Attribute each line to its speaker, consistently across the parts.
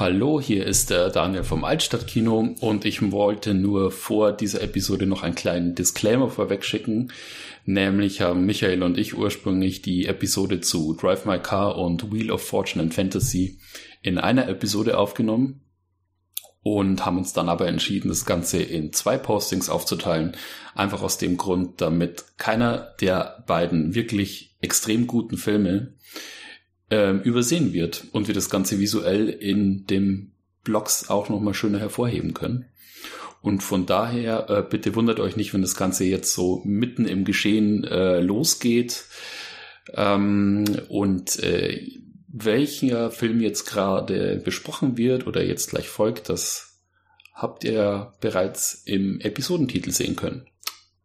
Speaker 1: Hallo, hier ist der Daniel vom Altstadtkino und ich wollte nur vor dieser Episode noch einen kleinen Disclaimer vorweg schicken. Nämlich haben Michael und ich ursprünglich die Episode zu Drive My Car und Wheel of Fortune and Fantasy in einer Episode aufgenommen und haben uns dann aber entschieden, das Ganze in zwei Postings aufzuteilen. Einfach aus dem Grund, damit keiner der beiden wirklich extrem guten Filme ähm, übersehen wird und wir das Ganze visuell in dem Blogs auch nochmal schöner hervorheben können. Und von daher äh, bitte wundert euch nicht, wenn das Ganze jetzt so mitten im Geschehen äh, losgeht. Ähm, und äh, welcher Film jetzt gerade besprochen wird oder jetzt gleich folgt, das habt ihr bereits im Episodentitel sehen können.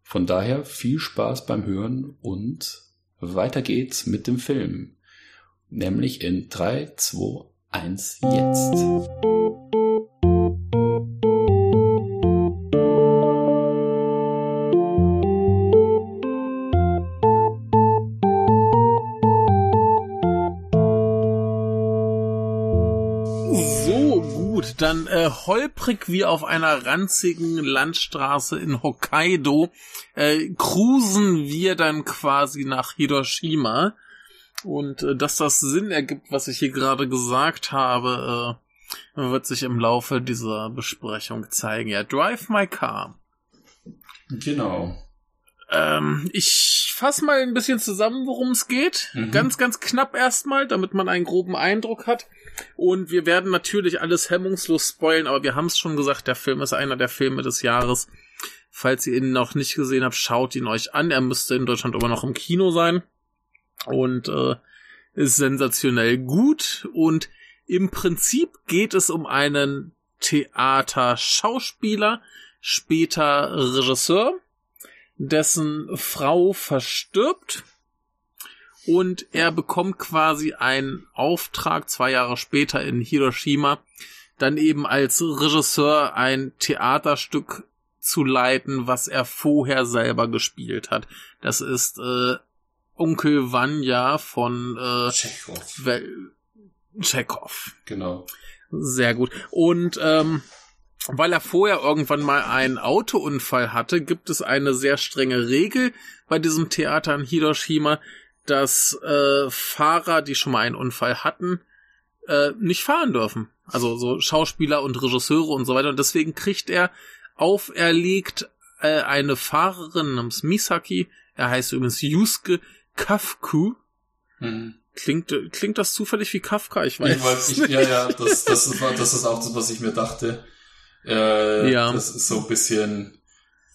Speaker 1: Von daher viel Spaß beim Hören und weiter geht's mit dem Film nämlich in 3, 2, 1 jetzt.
Speaker 2: dann äh, holprig wie auf einer ranzigen Landstraße in Hokkaido äh, cruisen wir dann quasi nach Hiroshima und äh, dass das Sinn ergibt, was ich hier gerade gesagt habe, äh, wird sich im Laufe dieser Besprechung zeigen. Ja, Drive My Car.
Speaker 1: Genau.
Speaker 2: Ähm, ich fasse mal ein bisschen zusammen, worum es geht. Mhm. Ganz, ganz knapp erstmal, damit man einen groben Eindruck hat. Und wir werden natürlich alles hemmungslos spoilen, aber wir haben es schon gesagt, der Film ist einer der Filme des Jahres. Falls ihr ihn noch nicht gesehen habt, schaut ihn euch an. Er müsste in Deutschland immer noch im Kino sein und äh, ist sensationell gut und im Prinzip geht es um einen Theaterschauspieler, später Regisseur, dessen Frau verstirbt und er bekommt quasi einen Auftrag zwei Jahre später in Hiroshima, dann eben als Regisseur ein Theaterstück zu leiten, was er vorher selber gespielt hat. Das ist äh, Onkel Vanya von äh, Chekhov. Chekhov.
Speaker 1: Genau.
Speaker 2: Sehr gut. Und ähm, weil er vorher irgendwann mal einen Autounfall hatte, gibt es eine sehr strenge Regel bei diesem Theater in Hiroshima, dass äh, Fahrer, die schon mal einen Unfall hatten, äh, nicht fahren dürfen. Also so Schauspieler und Regisseure und so weiter. Und deswegen kriegt er auferlegt äh, eine Fahrerin namens Misaki, er heißt übrigens Yusuke, Kafku. Hm. Klingt, klingt das zufällig wie Kafka? Ich weiß. Ich weiß
Speaker 1: ich, ja, ja, das, das, ist, das ist auch das, was ich mir dachte. Äh, ja. Das ist so ein bisschen,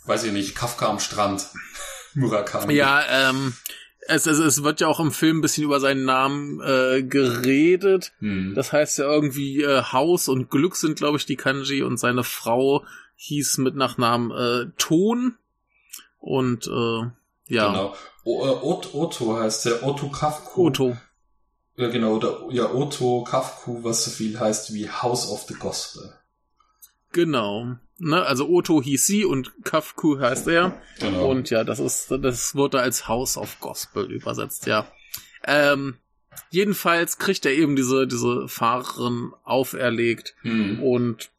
Speaker 1: weiß ich nicht, Kafka am Strand. Murakami.
Speaker 2: Ja, ähm, es, es, es wird ja auch im Film ein bisschen über seinen Namen äh, geredet. Hm. Das heißt ja irgendwie äh, Haus und Glück sind, glaube ich, die Kanji und seine Frau hieß mit Nachnamen äh, Ton. Und äh, ja.
Speaker 1: Genau. Äh, Otto heißt der Otto Kafku.
Speaker 2: Otto.
Speaker 1: Ja, genau. Oder, ja, Otto Kafku, was so viel heißt wie House of the Gospel.
Speaker 2: Genau. Ne, also Otto hieß sie und Kafku heißt er. Genau. Und ja, das ist, das wurde als House of Gospel übersetzt, ja. Ähm, jedenfalls kriegt er eben diese, diese Fahrerin auferlegt hm. und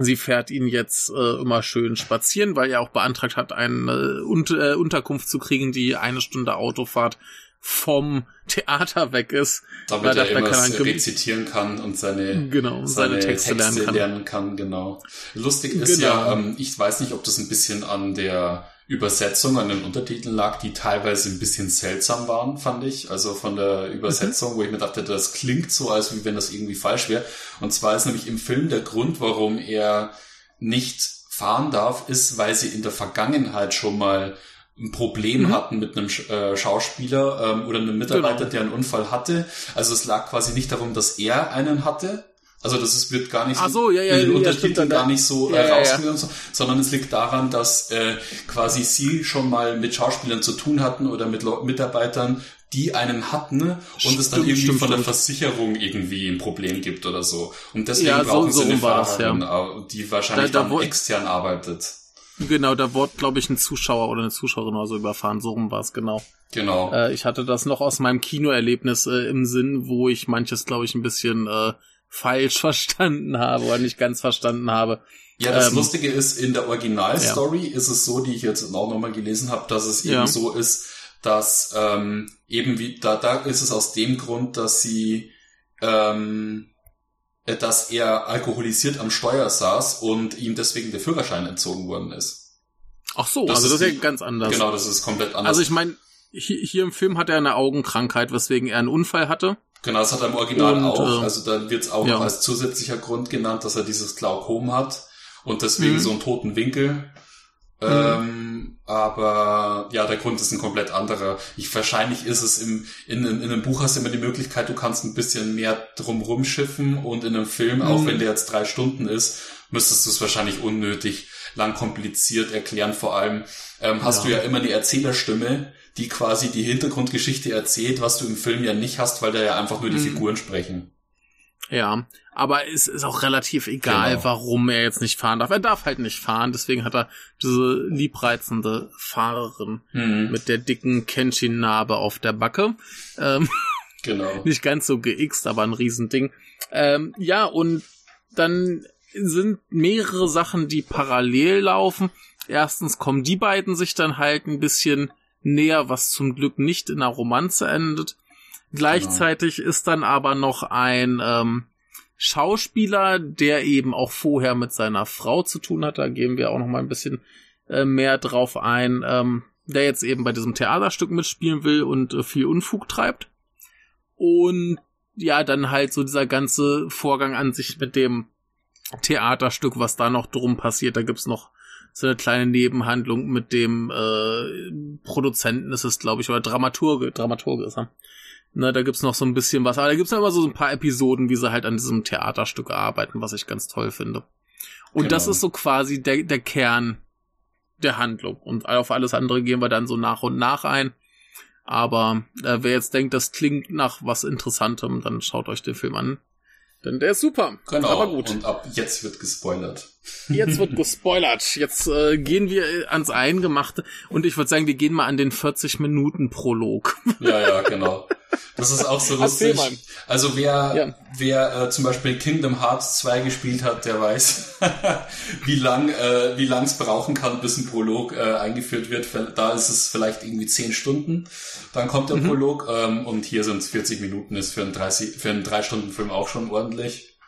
Speaker 2: Sie fährt ihn jetzt äh, immer schön spazieren, weil er auch beantragt hat, eine äh, äh, Unterkunft zu kriegen, die eine Stunde Autofahrt vom Theater weg ist.
Speaker 1: Damit er immer rezitieren kann und seine,
Speaker 2: genau, seine, seine Texte, Texte lernen, kann.
Speaker 1: lernen, kann. Genau. Lustig ist genau. ja, ähm, ich weiß nicht, ob das ein bisschen an der Übersetzung, an den Untertiteln lag, die teilweise ein bisschen seltsam waren, fand ich. Also von der Übersetzung, mhm. wo ich mir dachte, das klingt so, als wenn das irgendwie falsch wäre. Und zwar ist nämlich im Film der Grund, warum er nicht fahren darf, ist, weil sie in der Vergangenheit schon mal ein Problem mhm. hatten mit einem äh, Schauspieler ähm, oder einem Mitarbeiter, genau. der einen Unfall hatte. Also es lag quasi nicht darum, dass er einen hatte, also das ist, wird gar nicht
Speaker 2: Ach so, ja, ja,
Speaker 1: in den
Speaker 2: ja,
Speaker 1: Untertiteln gar nicht so äh, rausgenommen, ja. sondern es liegt daran, dass äh, quasi sie schon mal mit Schauspielern zu tun hatten oder mit Mitarbeitern, die einen hatten und stimmt, es dann irgendwie stimmt, von der stimmt. Versicherung irgendwie ein Problem gibt oder so. Und deswegen ja, brauchen so, sie eine Fahrerin, das, die wahrscheinlich da, da dann extern arbeitet.
Speaker 2: Genau, da wurde, glaube ich, ein Zuschauer oder eine Zuschauerin oder so überfahren. So rum war es, genau.
Speaker 1: Genau.
Speaker 2: Äh, ich hatte das noch aus meinem Kinoerlebnis äh, im Sinn, wo ich manches, glaube ich, ein bisschen äh, falsch verstanden habe oder nicht ganz verstanden habe.
Speaker 1: Ja, das ähm, Lustige ist, in der Originalstory ja. ist es so, die ich jetzt auch nochmal gelesen habe, dass es eben ja. so ist, dass ähm, eben wie, da, da ist es aus dem Grund, dass sie ähm, äh, dass er alkoholisiert am Steuer saß und ihm deswegen der Führerschein entzogen worden ist.
Speaker 2: Ach so, das also das ist ja ganz anders.
Speaker 1: Genau, das ist komplett anders.
Speaker 2: Also ich meine, hier, hier im Film hat er eine Augenkrankheit, weswegen er einen Unfall hatte.
Speaker 1: Genau, das hat er im Original und, auch. Äh, also da wird es auch ja. noch als zusätzlicher Grund genannt, dass er dieses Glaukom hat und deswegen mhm. so einen toten Winkel. Mhm. Ähm, aber ja, der Grund ist ein komplett anderer. Ich, wahrscheinlich ist es im, in, in, in einem Buch hast du immer die Möglichkeit, du kannst ein bisschen mehr drum rumschiffen und in einem Film, mhm. auch wenn der jetzt drei Stunden ist, müsstest du es wahrscheinlich unnötig lang kompliziert erklären. Vor allem ähm, hast ja. du ja immer die Erzählerstimme, die quasi die Hintergrundgeschichte erzählt, was du im Film ja nicht hast, weil da ja einfach nur die mhm. Figuren sprechen.
Speaker 2: Ja, aber es ist auch relativ egal, genau. warum er jetzt nicht fahren darf. Er darf halt nicht fahren, deswegen hat er diese liebreizende Fahrerin mhm. mit der dicken Kenshin-Narbe auf der Backe. Ähm, genau. Nicht ganz so geixt, aber ein Riesending. Ähm, ja, und dann sind mehrere Sachen, die parallel laufen. Erstens kommen die beiden sich dann halt ein bisschen näher, was zum Glück nicht in einer Romanze endet. Gleichzeitig genau. ist dann aber noch ein ähm, Schauspieler, der eben auch vorher mit seiner Frau zu tun hat. Da gehen wir auch noch mal ein bisschen äh, mehr drauf ein, ähm, der jetzt eben bei diesem Theaterstück mitspielen will und äh, viel Unfug treibt. Und ja, dann halt so dieser ganze Vorgang an sich mit dem Theaterstück, was da noch drum passiert. Da gibt's noch so eine kleine Nebenhandlung mit dem äh, Produzenten ist es, glaube ich, oder Dramaturge, Dramaturge ist er. Na, da gibt's noch so ein bisschen was, aber da gibt's immer so ein paar Episoden, wie sie halt an diesem Theaterstück arbeiten, was ich ganz toll finde. Und genau. das ist so quasi der, der Kern der Handlung. Und auf alles andere gehen wir dann so nach und nach ein. Aber äh, wer jetzt denkt, das klingt nach was Interessantem, dann schaut euch den Film an. Denn der ist super.
Speaker 1: Genau. Aber gut. Und ab jetzt wird gespoilert.
Speaker 2: Jetzt wird gespoilert. Jetzt äh, gehen wir ans Eingemachte. Und ich würde sagen, wir gehen mal an den 40 Minuten Prolog.
Speaker 1: Ja, ja, genau. Das ist auch so lustig. Also wer, ja. wer äh, zum Beispiel Kingdom Hearts 2 gespielt hat, der weiß, wie lang äh, wie lang es brauchen kann, bis ein Prolog äh, eingeführt wird. Da ist es vielleicht irgendwie 10 Stunden. Dann kommt der mhm. Prolog ähm, und hier sind es 40 Minuten. Ist für einen 30 für einen 3 Stunden Film auch schon ordentlich.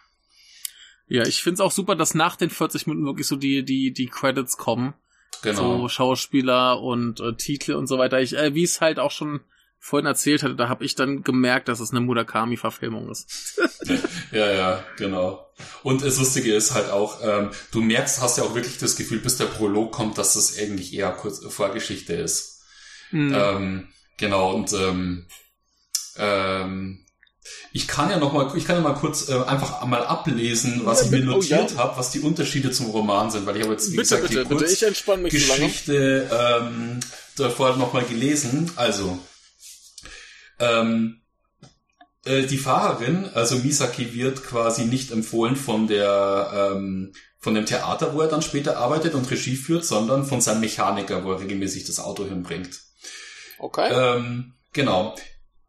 Speaker 2: Ja, ich find's auch super, dass nach den 40 Minuten wirklich so die die die Credits kommen. Genau. So Schauspieler und äh, Titel und so weiter. Ich, äh, wie es halt auch schon vorhin erzählt hatte, da habe ich dann gemerkt, dass es eine Murakami-Verfilmung ist.
Speaker 1: ja, ja, genau. Und das Lustige ist halt auch, ähm, du merkst, hast ja auch wirklich das Gefühl, bis der Prolog kommt, dass das eigentlich eher kurz Vorgeschichte ist. Mhm. Ähm, genau, und ähm, ähm, ich kann ja noch mal, ich kann ja mal kurz äh, einfach mal ablesen, was ich mir notiert oh, ja. habe, was die Unterschiede zum Roman sind, weil ich habe jetzt wie
Speaker 2: bitte,
Speaker 1: gesagt
Speaker 2: bitte,
Speaker 1: die
Speaker 2: Kurzgeschichte
Speaker 1: so ähm, davor noch mal gelesen. Also ähm, äh, die Fahrerin, also Misaki, wird quasi nicht empfohlen von der ähm, von dem Theater, wo er dann später arbeitet und Regie führt, sondern von seinem Mechaniker, wo er regelmäßig das Auto hinbringt.
Speaker 2: Okay.
Speaker 1: Ähm, genau.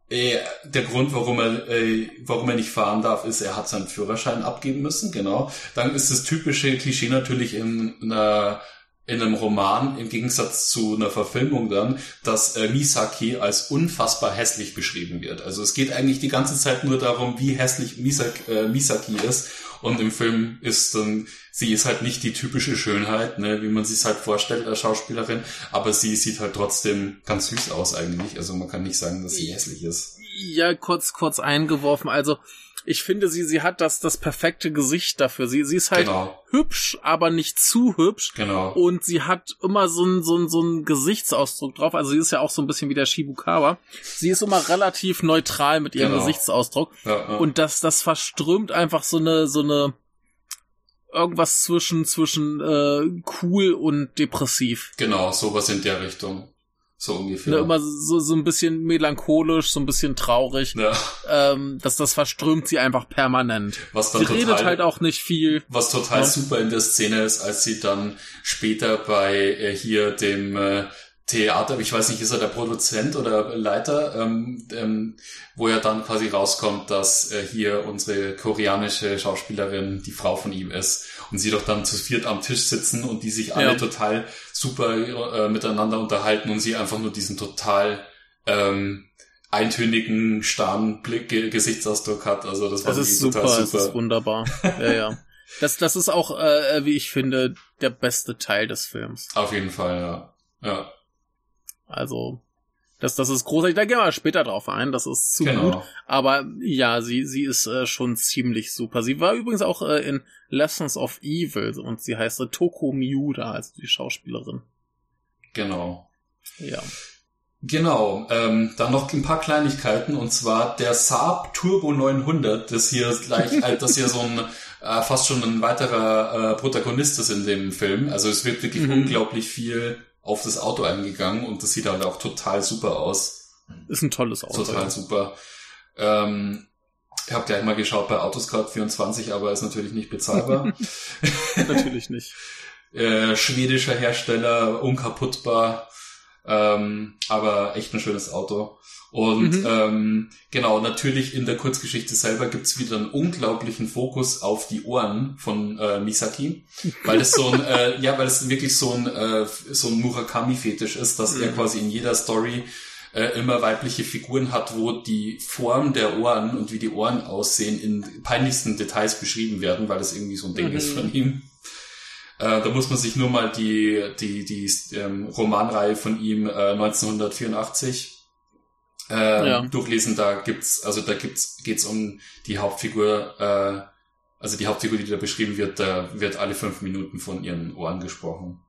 Speaker 1: Äh, der Grund, warum er, äh, warum er nicht fahren darf, ist, er hat seinen Führerschein abgeben müssen, genau. Dann ist das typische Klischee natürlich in einer in einem Roman im Gegensatz zu einer Verfilmung dann, dass äh, Misaki als unfassbar hässlich beschrieben wird. Also es geht eigentlich die ganze Zeit nur darum, wie hässlich Misaki, äh, Misaki ist. Und im Film ist dann, sie ist halt nicht die typische Schönheit, ne, wie man sich halt vorstellt als Schauspielerin, aber sie sieht halt trotzdem ganz süß aus eigentlich. Also man kann nicht sagen, dass sie hässlich ist.
Speaker 2: Ja, kurz, kurz eingeworfen. Also ich finde, sie, sie hat das, das perfekte Gesicht dafür. Sie, sie ist halt genau. hübsch, aber nicht zu hübsch.
Speaker 1: Genau.
Speaker 2: Und sie hat immer so einen, so einen, so einen Gesichtsausdruck drauf. Also sie ist ja auch so ein bisschen wie der Shibukawa. Sie ist immer relativ neutral mit ihrem genau. Gesichtsausdruck. Ja, ja. Und das, das verströmt einfach so eine, so eine, irgendwas zwischen, zwischen, äh, cool und depressiv.
Speaker 1: Genau, sowas in der Richtung. So ungefähr.
Speaker 2: Ne, immer so, so ein bisschen melancholisch, so ein bisschen traurig. Ja. Ähm, das, das verströmt sie einfach permanent.
Speaker 1: Was dann
Speaker 2: sie
Speaker 1: total,
Speaker 2: redet halt auch nicht viel.
Speaker 1: Was total ja. super in der Szene ist, als sie dann später bei äh, hier dem äh, Theater, ich weiß nicht, ist er der Produzent oder Leiter, ähm, ähm, wo er dann quasi rauskommt, dass äh, hier unsere koreanische Schauspielerin die Frau von ihm ist und sie doch dann zu viert am Tisch sitzen und die sich alle ja. total super äh, miteinander unterhalten und sie einfach nur diesen total ähm, eintönigen, starren Blick, Gesichtsausdruck hat. Also das war
Speaker 2: das ist super, super, das ist wunderbar. ja, ja. Das, das ist auch, äh, wie ich finde, der beste Teil des Films.
Speaker 1: Auf jeden Fall, ja. Ja.
Speaker 2: Also, das, das ist großartig. Da gehen wir später drauf ein. Das ist zu genau. gut. Aber ja, sie, sie ist äh, schon ziemlich super. Sie war übrigens auch äh, in Lessons of Evil und sie heißt äh, Toko Miura, also die Schauspielerin.
Speaker 1: Genau.
Speaker 2: Ja.
Speaker 1: Genau, ähm, dann noch ein paar Kleinigkeiten und zwar der Saab Turbo 900, das hier gleich, das hier so ein äh, fast schon ein weiterer äh, Protagonist ist in dem Film. Also es wird wirklich mhm. unglaublich viel auf das Auto eingegangen und das sieht halt auch total super aus.
Speaker 2: Ist ein tolles Auto.
Speaker 1: Total super. Ähm, ich habe gleich mal geschaut bei Autoscout 24, aber ist natürlich nicht bezahlbar.
Speaker 2: natürlich nicht.
Speaker 1: äh, schwedischer Hersteller, unkaputtbar, ähm, aber echt ein schönes Auto. Und mhm. ähm, genau, natürlich in der Kurzgeschichte selber gibt's wieder einen unglaublichen Fokus auf die Ohren von äh, Misaki, weil es so ein, äh, ja, weil es wirklich so ein äh, so ein Murakami-Fetisch ist, dass mhm. er quasi in jeder Story äh, immer weibliche Figuren hat, wo die Form der Ohren und wie die Ohren aussehen in peinlichsten Details beschrieben werden, weil das irgendwie so ein Ding mhm. ist von ihm. Äh, da muss man sich nur mal die die die ähm, Romanreihe von ihm äh, 1984 äh, ja. durchlesen. Da gibt's, also da gibt's, geht's um die Hauptfigur, äh, also die Hauptfigur, die da beschrieben wird, da wird alle fünf Minuten von ihren Ohren gesprochen.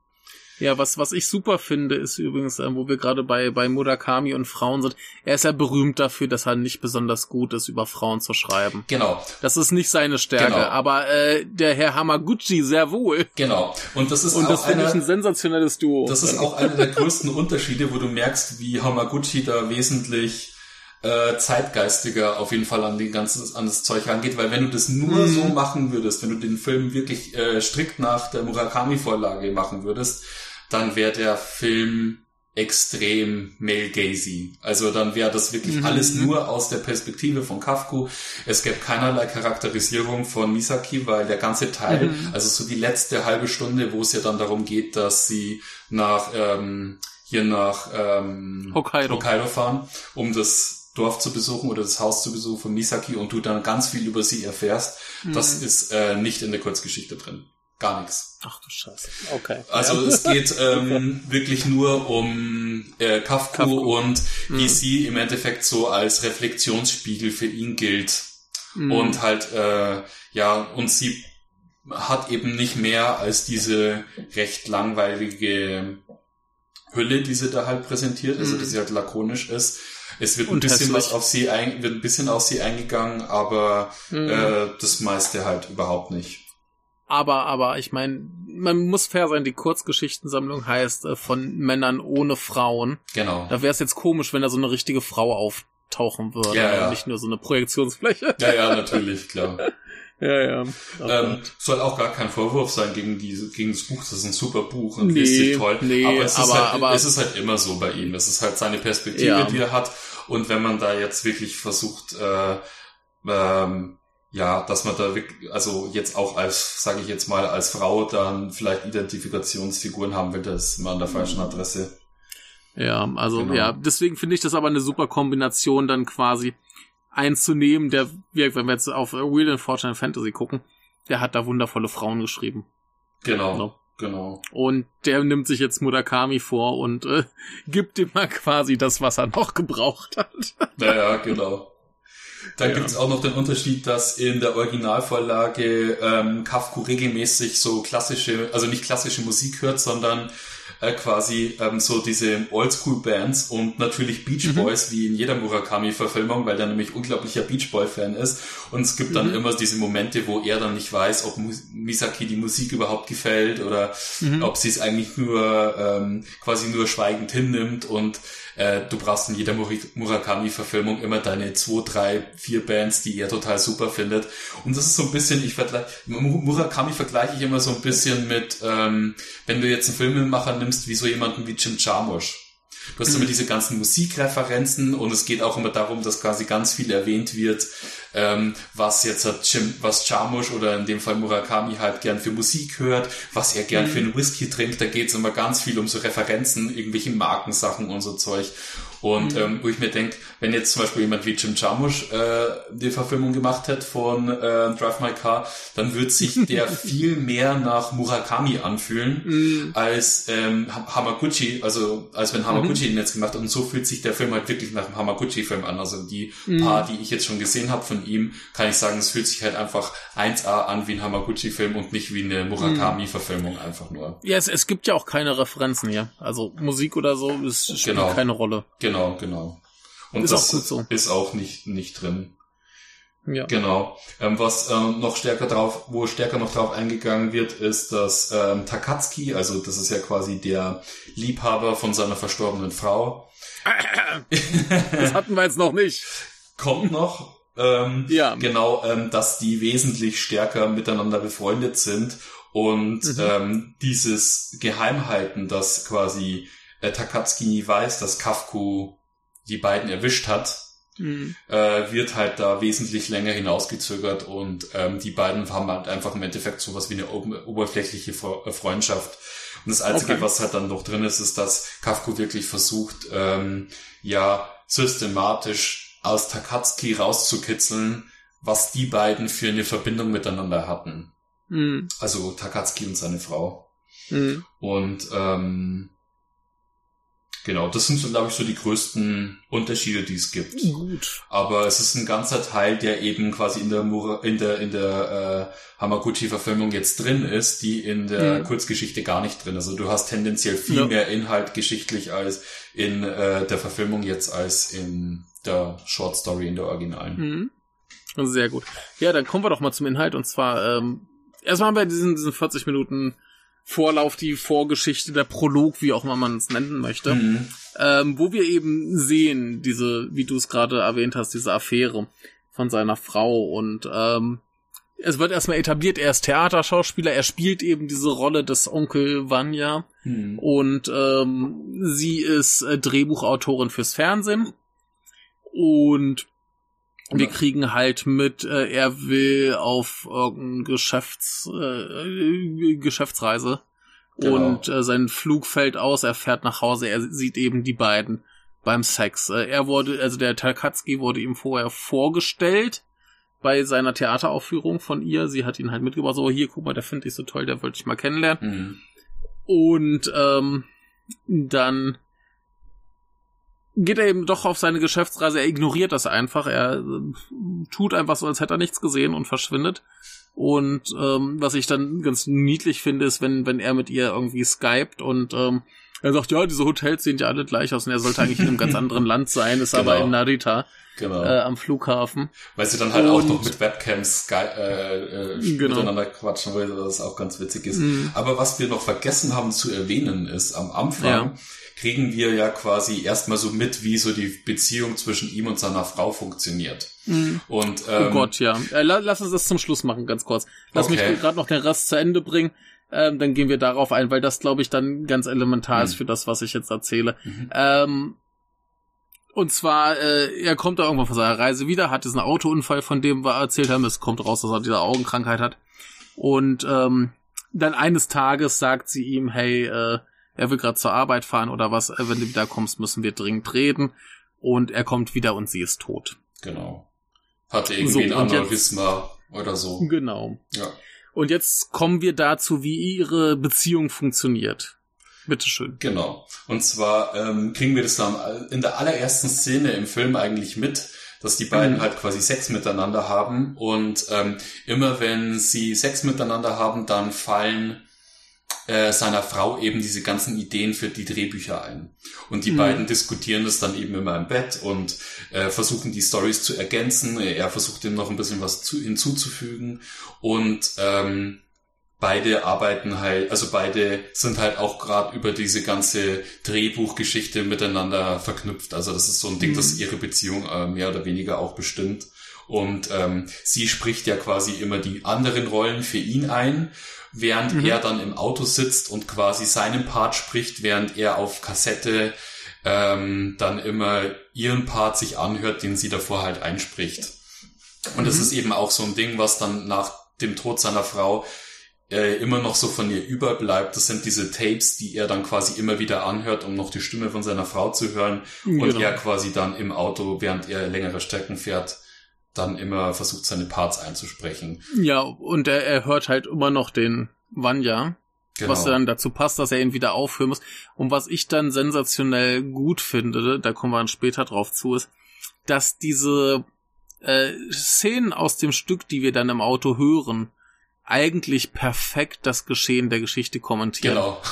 Speaker 2: Ja, was, was ich super finde, ist übrigens, äh, wo wir gerade bei, bei Murakami und Frauen sind, er ist ja berühmt dafür, dass er nicht besonders gut ist, über Frauen zu schreiben.
Speaker 1: Genau.
Speaker 2: Das ist nicht seine Stärke, genau. aber äh, der Herr Hamaguchi sehr wohl.
Speaker 1: Genau. Und das ist
Speaker 2: und das finde ich ein sensationelles Duo.
Speaker 1: Das ist auch einer der größten Unterschiede, wo du merkst, wie Hamaguchi da wesentlich äh, zeitgeistiger auf jeden Fall an den ganzen an das Zeug rangeht, weil wenn du das nur mhm. so machen würdest, wenn du den Film wirklich äh, strikt nach der Murakami-Vorlage machen würdest, dann wäre der Film extrem male gazy. Also dann wäre das wirklich mhm. alles nur aus der Perspektive von Kafku. Es gäbe keinerlei Charakterisierung von Misaki, weil der ganze Teil, mhm. also so die letzte halbe Stunde, wo es ja dann darum geht, dass sie nach ähm, hier nach ähm,
Speaker 2: Hokkaido.
Speaker 1: Hokkaido fahren, um das Dorf zu besuchen oder das Haus zu besuchen von Misaki und du dann ganz viel über sie erfährst. Mhm. Das ist äh, nicht in der Kurzgeschichte drin. Gar nichts.
Speaker 2: Ach du Scheiße. Okay.
Speaker 1: Also ja. es geht ähm, wirklich nur um äh, Kafku, Kafku. und wie mhm. sie im Endeffekt so als Reflexionsspiegel für ihn gilt. Mhm. Und halt, äh, ja, und sie hat eben nicht mehr als diese recht langweilige Hülle, die sie da halt präsentiert, also mhm. dass sie halt lakonisch ist. Es wird ein bisschen was auf sie ein, wird ein bisschen auf sie eingegangen, aber mhm. äh, das meiste halt überhaupt nicht.
Speaker 2: Aber, aber ich meine, man muss fair sein, die Kurzgeschichtensammlung heißt äh, von Männern ohne Frauen.
Speaker 1: Genau.
Speaker 2: Da wäre es jetzt komisch, wenn da so eine richtige Frau auftauchen würde ja, ja. und nicht nur so eine Projektionsfläche.
Speaker 1: Ja, ja, natürlich, klar.
Speaker 2: ja, ja.
Speaker 1: Ähm, soll auch gar kein Vorwurf sein gegen diese, gegen das Buch. Das ist ein super Buch und nee, richtig toll. Nee, aber es ist aber, halt, aber, es ist halt immer so bei ihm. Es ist halt seine Perspektive, ja. die er hat. Und wenn man da jetzt wirklich versucht, äh, ähm, ja, dass man da wirklich, also jetzt auch als, sage ich jetzt mal, als Frau dann vielleicht Identifikationsfiguren haben will, da ist man an der falschen Adresse.
Speaker 2: Ja, also genau. ja, deswegen finde ich das aber eine super Kombination, dann quasi einzunehmen, der wirkt, wenn wir jetzt auf Wheel and Fortune Fantasy gucken, der hat da wundervolle Frauen geschrieben.
Speaker 1: Genau. genau. Genau.
Speaker 2: Und der nimmt sich jetzt Murakami vor und äh, gibt ihm mal quasi das, was er noch gebraucht hat.
Speaker 1: Ja, ja, genau. Dann ja. gibt es auch noch den Unterschied, dass in der Originalvorlage ähm, Kafku regelmäßig so klassische, also nicht klassische Musik hört, sondern äh, quasi ähm, so diese Oldschool-Bands und natürlich Beach mhm. Boys, mhm. wie in jeder Murakami-Verfilmung, weil der nämlich unglaublicher Beach Boy-Fan ist. Und es gibt dann mhm. immer diese Momente, wo er dann nicht weiß, ob Misaki die Musik überhaupt gefällt oder mhm. ob sie es eigentlich nur ähm, quasi nur schweigend hinnimmt und äh, du brauchst in jeder Murakami-Verfilmung immer deine zwei, drei, vier Bands, die er total super findet. Und das ist so ein bisschen, ich vergleiche, Murakami vergleiche ich immer so ein bisschen mit, ähm, wenn du jetzt einen Filmemacher nimmst, wie so jemanden wie Jim Jarmusch. Du hast mhm. immer diese ganzen Musikreferenzen und es geht auch immer darum, dass quasi ganz viel erwähnt wird, ähm, was jetzt hat Jim, was Chamush oder in dem Fall Murakami halt gern für Musik hört, was er gern mhm. für einen Whisky trinkt. Da geht's immer ganz viel um so Referenzen, irgendwelche Markensachen und so Zeug. Und mhm. ähm, wo ich mir denke, wenn jetzt zum Beispiel jemand wie Jim Jarmusch äh, die Verfilmung gemacht hätte von äh, Drive My Car, dann wird sich der viel mehr nach Murakami anfühlen mhm. als ähm, Hamaguchi, also als wenn Hamaguchi mhm. ihn jetzt gemacht hat. Und so fühlt sich der Film halt wirklich nach einem Hamaguchi-Film an. Also die mhm. paar, die ich jetzt schon gesehen habe von ihm, kann ich sagen, es fühlt sich halt einfach 1A an wie ein Hamaguchi-Film und nicht wie eine Murakami-Verfilmung einfach nur.
Speaker 2: Ja, es, es gibt ja auch keine Referenzen hier. Also Musik oder so, es spielt genau. keine Rolle.
Speaker 1: Genau, genau. Und ist das auch so. ist auch nicht, nicht drin. Ja. Genau. Ähm, was ähm, noch stärker drauf, wo stärker noch drauf eingegangen wird, ist, dass ähm, Takatsuki, also das ist ja quasi der Liebhaber von seiner verstorbenen Frau.
Speaker 2: Das hatten wir jetzt noch nicht.
Speaker 1: Kommt noch. Ähm, ja. Genau, ähm, dass die wesentlich stärker miteinander befreundet sind und mhm. ähm, dieses Geheimhalten, dass quasi äh, Takatsuki nie weiß, dass Kafku die beiden erwischt hat, mhm. äh, wird halt da wesentlich länger hinausgezögert und ähm, die beiden haben halt einfach im Endeffekt sowas wie eine oberflächliche äh, Freundschaft. Und das Einzige, okay. was halt dann noch drin ist, ist, dass Kafku wirklich versucht, ähm, ja, systematisch aus Takatsuki rauszukitzeln, was die beiden für eine Verbindung miteinander hatten. Mhm. Also Takatsuki und seine Frau. Mhm. Und ähm, Genau, das sind so, glaube ich, so die größten Unterschiede, die es gibt. Gut. Aber es ist ein ganzer Teil, der eben quasi in der Mura, in der in der äh, Hamaguchi-Verfilmung jetzt drin ist, die in der mhm. Kurzgeschichte gar nicht drin. Also du hast tendenziell viel ja. mehr Inhalt geschichtlich als in äh, der Verfilmung jetzt als in der Short Story in der Originalen.
Speaker 2: Mhm. Sehr gut. Ja, dann kommen wir doch mal zum Inhalt und zwar ähm, erstmal haben wir diesen diesen 40 Minuten Vorlauf, die Vorgeschichte, der Prolog, wie auch immer man es nennen möchte, mhm. ähm, wo wir eben sehen, diese, wie du es gerade erwähnt hast, diese Affäre von seiner Frau und ähm, es wird erstmal etabliert, er ist Theaterschauspieler, er spielt eben diese Rolle des Onkel Vanya mhm. und ähm, sie ist äh, Drehbuchautorin fürs Fernsehen und wir kriegen halt mit, äh, er will auf irgendeine Geschäfts, äh, Geschäftsreise genau. und äh, sein Flug fällt aus, er fährt nach Hause, er sieht eben die beiden beim Sex. Äh, er wurde, also der Tarkatski wurde ihm vorher vorgestellt bei seiner Theateraufführung von ihr. Sie hat ihn halt mitgebracht, so hier, guck mal, der finde ich so toll, der wollte ich mal kennenlernen. Mhm. Und ähm, dann geht er eben doch auf seine Geschäftsreise. Er ignoriert das einfach. Er äh, tut einfach so, als hätte er nichts gesehen und verschwindet. Und ähm, was ich dann ganz niedlich finde, ist, wenn, wenn er mit ihr irgendwie skypt und ähm, er sagt, ja, diese Hotels sehen ja alle gleich aus und er sollte eigentlich in einem ganz anderen Land sein, ist genau. aber in Narita. Genau. Äh, am Flughafen.
Speaker 1: Weil sie dann halt und, auch noch mit Webcams Sky, äh, äh, genau. miteinander quatschen, weil das auch ganz witzig ist. Mhm. Aber was wir noch vergessen haben zu erwähnen ist, am Anfang ja kriegen wir ja quasi erstmal so mit, wie so die Beziehung zwischen ihm und seiner Frau funktioniert. Mhm. Und,
Speaker 2: oh ähm, oh Gott, ja. Äh, lass uns das zum Schluss machen, ganz kurz. Lass okay. mich gerade noch den Rest zu Ende bringen. Ähm, dann gehen wir darauf ein, weil das, glaube ich, dann ganz elementar mhm. ist für das, was ich jetzt erzähle. Mhm. Ähm, und zwar, äh, er kommt da irgendwann von seiner Reise wieder, hat diesen Autounfall, von dem wir erzählt haben. Es kommt raus, dass er diese Augenkrankheit hat. Und ähm, dann eines Tages sagt sie ihm, hey, äh, er will gerade zur Arbeit fahren oder was, äh, wenn du wieder kommst, müssen wir dringend reden. Und er kommt wieder und sie ist tot.
Speaker 1: Genau. Hatte irgendwie so, ein Aneurysma oder so.
Speaker 2: Genau. Ja. Und jetzt kommen wir dazu, wie ihre Beziehung funktioniert. Bitteschön.
Speaker 1: Genau. Und zwar ähm, kriegen wir das dann in der allerersten Szene im Film eigentlich mit, dass die beiden mhm. halt quasi Sex miteinander haben. Und ähm, immer wenn sie Sex miteinander haben, dann fallen äh, seiner Frau eben diese ganzen Ideen für die Drehbücher ein. Und die mhm. beiden diskutieren das dann eben immer im Bett und äh, versuchen die Stories zu ergänzen. Er versucht ihm noch ein bisschen was zu, hinzuzufügen und ähm, beide arbeiten halt, also beide sind halt auch gerade über diese ganze Drehbuchgeschichte miteinander verknüpft. Also das ist so ein Ding, mhm. das ihre Beziehung äh, mehr oder weniger auch bestimmt. Und ähm, sie spricht ja quasi immer die anderen Rollen für ihn ein während mhm. er dann im Auto sitzt und quasi seinen Part spricht, während er auf Kassette ähm, dann immer ihren Part sich anhört, den sie davor halt einspricht. Und das mhm. ist eben auch so ein Ding, was dann nach dem Tod seiner Frau äh, immer noch so von ihr überbleibt. Das sind diese Tapes, die er dann quasi immer wieder anhört, um noch die Stimme von seiner Frau zu hören. Genau. Und er quasi dann im Auto, während er längere Strecken fährt, dann immer versucht, seine Parts einzusprechen.
Speaker 2: Ja, und er, er hört halt immer noch den Vanya. Genau. Was dann dazu passt, dass er ihn wieder aufhören muss. Und was ich dann sensationell gut finde, da kommen wir dann später drauf zu, ist, dass diese äh, Szenen aus dem Stück, die wir dann im Auto hören, eigentlich perfekt das Geschehen der Geschichte kommentieren. Genau.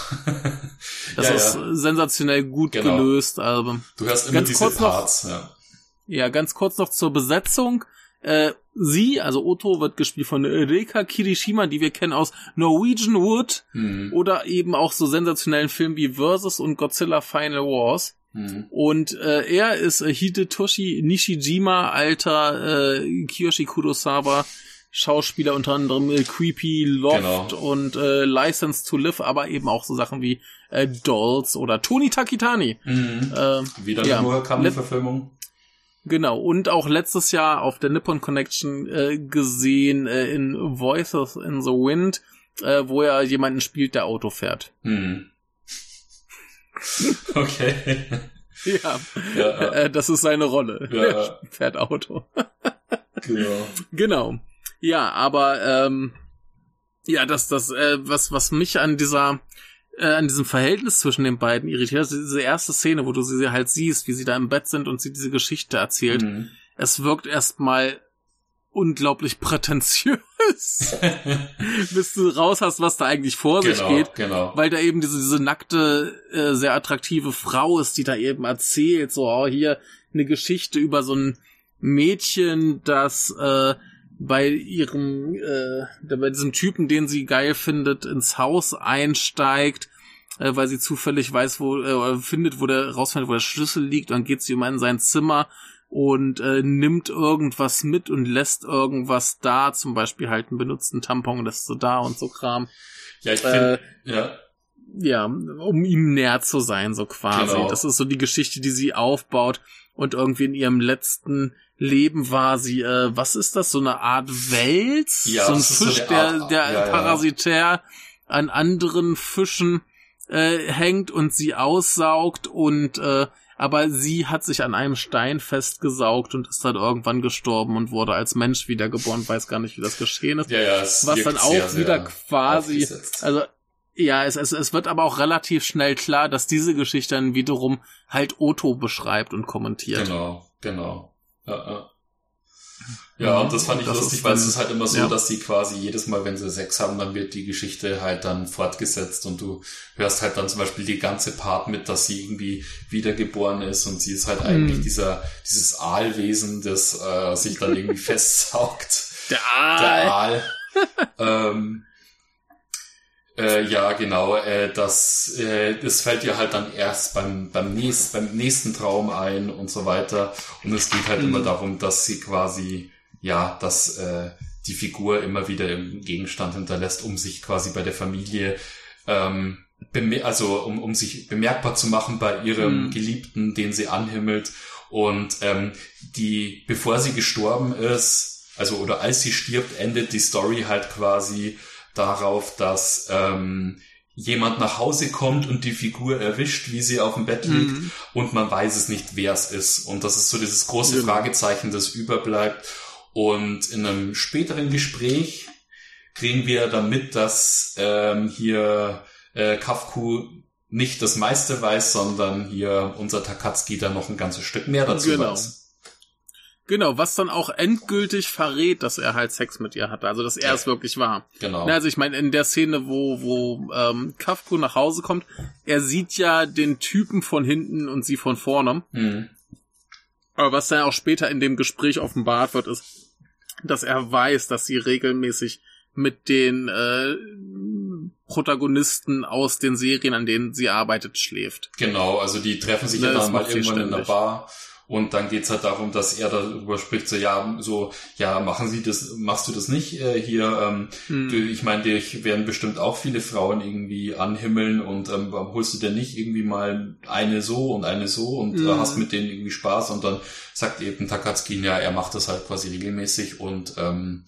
Speaker 2: das ja, ist ja. sensationell gut genau. gelöst. Also,
Speaker 1: du hast immer ganz diese kurz Parts, noch, ja.
Speaker 2: Ja, ganz kurz noch zur Besetzung. Äh, sie, also Otto, wird gespielt von Reika Kirishima, die wir kennen aus Norwegian Wood mhm. oder eben auch so sensationellen Filmen wie Versus und Godzilla Final Wars. Mhm. Und äh, er ist Hidetoshi Nishijima, alter äh, Kiyoshi Kurosawa Schauspieler, unter anderem äh, Creepy, Loft genau. und äh, License to Live, aber eben auch so Sachen wie äh, Dolls oder Tony Takitani.
Speaker 1: Mhm. Äh, Wieder eine ja, Murakami-Verfilmung.
Speaker 2: Genau, und auch letztes Jahr auf der Nippon Connection äh, gesehen äh, in Voices in the Wind, äh, wo er jemanden spielt, der Auto fährt.
Speaker 1: Hm. Okay.
Speaker 2: ja, ja. Äh, das ist seine Rolle. Ja. Er fährt Auto. genau. Genau. Ja, aber ähm, ja, das, das, äh, was, was mich an dieser äh, an diesem Verhältnis zwischen den beiden irritiert. Also diese erste Szene, wo du sie halt siehst, wie sie da im Bett sind und sie diese Geschichte erzählt. Mhm. Es wirkt erstmal unglaublich prätentiös, bis du raus hast, was da eigentlich vor genau, sich geht. Genau. Weil da eben diese, diese nackte, äh, sehr attraktive Frau ist, die da eben erzählt, so, oh, hier eine Geschichte über so ein Mädchen, das äh, bei ihrem, äh, bei diesem Typen, den sie geil findet, ins Haus einsteigt, äh, weil sie zufällig weiß, wo, äh, findet, wo der, rausfindet, wo der Schlüssel liegt, dann geht sie immer in sein Zimmer und äh, nimmt irgendwas mit und lässt irgendwas da, zum Beispiel halt einen benutzten Tampon lässt sie da und so Kram.
Speaker 1: Ja, ich finde, äh, ja.
Speaker 2: Ja, um ihm näher zu sein, so quasi. Genau. Das ist so die Geschichte, die sie aufbaut und irgendwie in ihrem letzten Leben war sie, äh, was ist das, so eine Art Wels? Ja, so ein Fisch, so der, der ja, parasitär ja. an anderen Fischen äh, hängt und sie aussaugt und äh, aber sie hat sich an einem Stein festgesaugt und ist dann irgendwann gestorben und wurde als Mensch wiedergeboren, weiß gar nicht, wie das geschehen ist.
Speaker 1: Ja, ja, es
Speaker 2: was dann auch wieder quasi, also ja, es, es, es wird aber auch relativ schnell klar, dass diese Geschichte dann wiederum halt Otto beschreibt und kommentiert.
Speaker 1: Genau, genau. Ja, ja. Ja, und das fand ich das lustig, weil es ist halt immer so, ja. dass die quasi jedes Mal, wenn sie Sex haben, dann wird die Geschichte halt dann fortgesetzt und du hörst halt dann zum Beispiel die ganze Part mit, dass sie irgendwie wiedergeboren ist und sie ist halt eigentlich mhm. dieser, dieses Aalwesen, das äh, sich dann irgendwie festsaugt.
Speaker 2: Der Aal. Der Aal.
Speaker 1: ähm, äh, ja, genau. Äh, das, äh, das fällt dir halt dann erst beim, beim, nächst, beim nächsten Traum ein und so weiter. Und es geht halt mhm. immer darum, dass sie quasi, ja, dass äh, die Figur immer wieder im Gegenstand hinterlässt, um sich quasi bei der Familie, ähm, also um, um sich bemerkbar zu machen bei ihrem mhm. Geliebten, den sie anhimmelt. Und ähm, die, bevor sie gestorben ist, also oder als sie stirbt, endet die Story halt quasi darauf, dass ähm, jemand nach Hause kommt und die Figur erwischt, wie sie auf dem Bett liegt mhm. und man weiß es nicht, wer es ist. Und das ist so dieses große genau. Fragezeichen, das überbleibt. Und in einem späteren Gespräch kriegen wir dann mit, dass ähm, hier äh, Kafku nicht das meiste weiß, sondern hier unser Takatsuki da noch ein ganzes Stück mehr dazu genau. weiß.
Speaker 2: Genau, was dann auch endgültig verrät, dass er halt Sex mit ihr hatte, also dass er ja. es wirklich war.
Speaker 1: Genau.
Speaker 2: also ich meine, in der Szene, wo, wo ähm, Kafku nach Hause kommt, er sieht ja den Typen von hinten und sie von vorne. Mhm. Aber was dann auch später in dem Gespräch offenbart wird, ist, dass er weiß, dass sie regelmäßig mit den äh, Protagonisten aus den Serien, an denen sie arbeitet, schläft.
Speaker 1: Genau, also die treffen sich ja, dann mal irgendwann in der Bar Und dann geht's halt darum, dass er darüber spricht, so ja, so, ja, machen Sie das, machst du das nicht äh, hier? Ähm,
Speaker 2: Hm.
Speaker 1: du, ich meine, dich werden bestimmt auch viele Frauen irgendwie anhimmeln und ähm, warum holst du denn nicht irgendwie mal eine so und eine so und äh,
Speaker 2: Mhm.
Speaker 1: hast mit denen irgendwie Spaß und dann sagt eben Takatsuki, ja, er macht das halt quasi regelmäßig und ähm,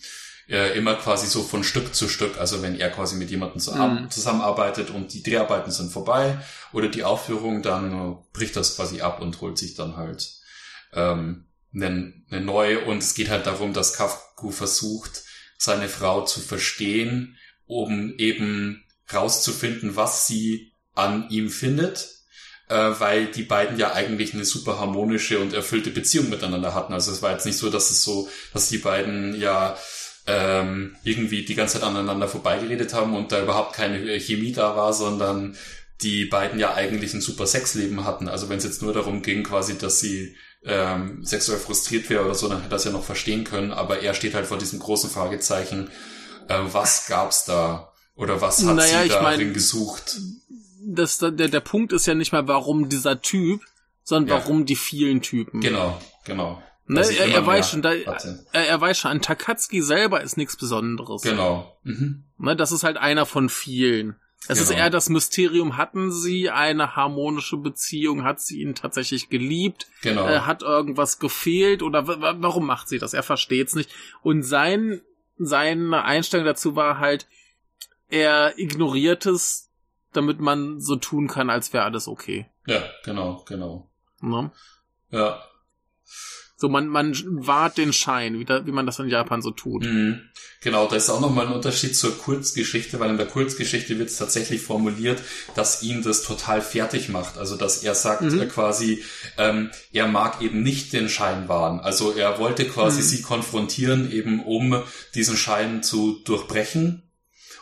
Speaker 1: äh, immer quasi so von Stück zu Stück, also wenn er quasi mit jemandem zu
Speaker 2: Mhm.
Speaker 1: zusammenarbeitet und die Dreharbeiten sind vorbei oder die Aufführung, dann äh, bricht das quasi ab und holt sich dann halt ähm, eine, eine neue und es geht halt darum, dass Kafku versucht, seine Frau zu verstehen, um eben rauszufinden, was sie an ihm findet, äh, weil die beiden ja eigentlich eine super harmonische und erfüllte Beziehung miteinander hatten. Also es war jetzt nicht so, dass es so, dass die beiden ja ähm, irgendwie die ganze Zeit aneinander vorbeigeredet haben und da überhaupt keine Chemie da war, sondern die beiden ja eigentlich ein super Sexleben hatten. Also wenn es jetzt nur darum ging, quasi, dass sie ähm, sexuell frustriert wäre oder so, dann hätte er das ja noch verstehen können. Aber er steht halt vor diesem großen Fragezeichen, äh, was gab's da? Oder was hat
Speaker 2: Naja,
Speaker 1: sie
Speaker 2: ich
Speaker 1: darin
Speaker 2: mein-
Speaker 1: gesucht?
Speaker 2: Das, der, der Punkt ist ja nicht mal, warum dieser Typ, sondern
Speaker 1: Ja.
Speaker 2: warum die vielen Typen.
Speaker 1: Genau, genau.
Speaker 2: Ne, er, er weiß schon, da, er, er weiß schon, an Takatsuki selber ist nichts Besonderes.
Speaker 1: Genau. Mhm.
Speaker 2: Ne, das ist halt einer von vielen. Es ist
Speaker 1: Genau.
Speaker 2: eher das Mysterium, hatten sie eine harmonische Beziehung, hat sie ihn tatsächlich geliebt,
Speaker 1: Genau.
Speaker 2: äh, hat irgendwas gefehlt oder wa- wa- warum macht sie das? Er versteht's nicht. Und sein, seine Einstellung dazu war halt, er ignoriert es, damit man so tun kann, als wäre alles okay.
Speaker 1: ja, genau, genau.
Speaker 2: Ne?
Speaker 1: Ja.
Speaker 2: So, man, man wahrt den Schein, wie, da, wie man das in Japan so tut.
Speaker 1: Mhm. Genau, da ist auch nochmal ein Unterschied zur Kurzgeschichte, weil in der Kurzgeschichte wird es tatsächlich formuliert, dass ihn das total fertig macht. Also dass er sagt
Speaker 2: Mhm.
Speaker 1: äh, quasi, ähm, er mag eben nicht den Scheinwahn. Also er wollte quasi
Speaker 2: Mhm.
Speaker 1: sie konfrontieren, eben um diesen Schein zu durchbrechen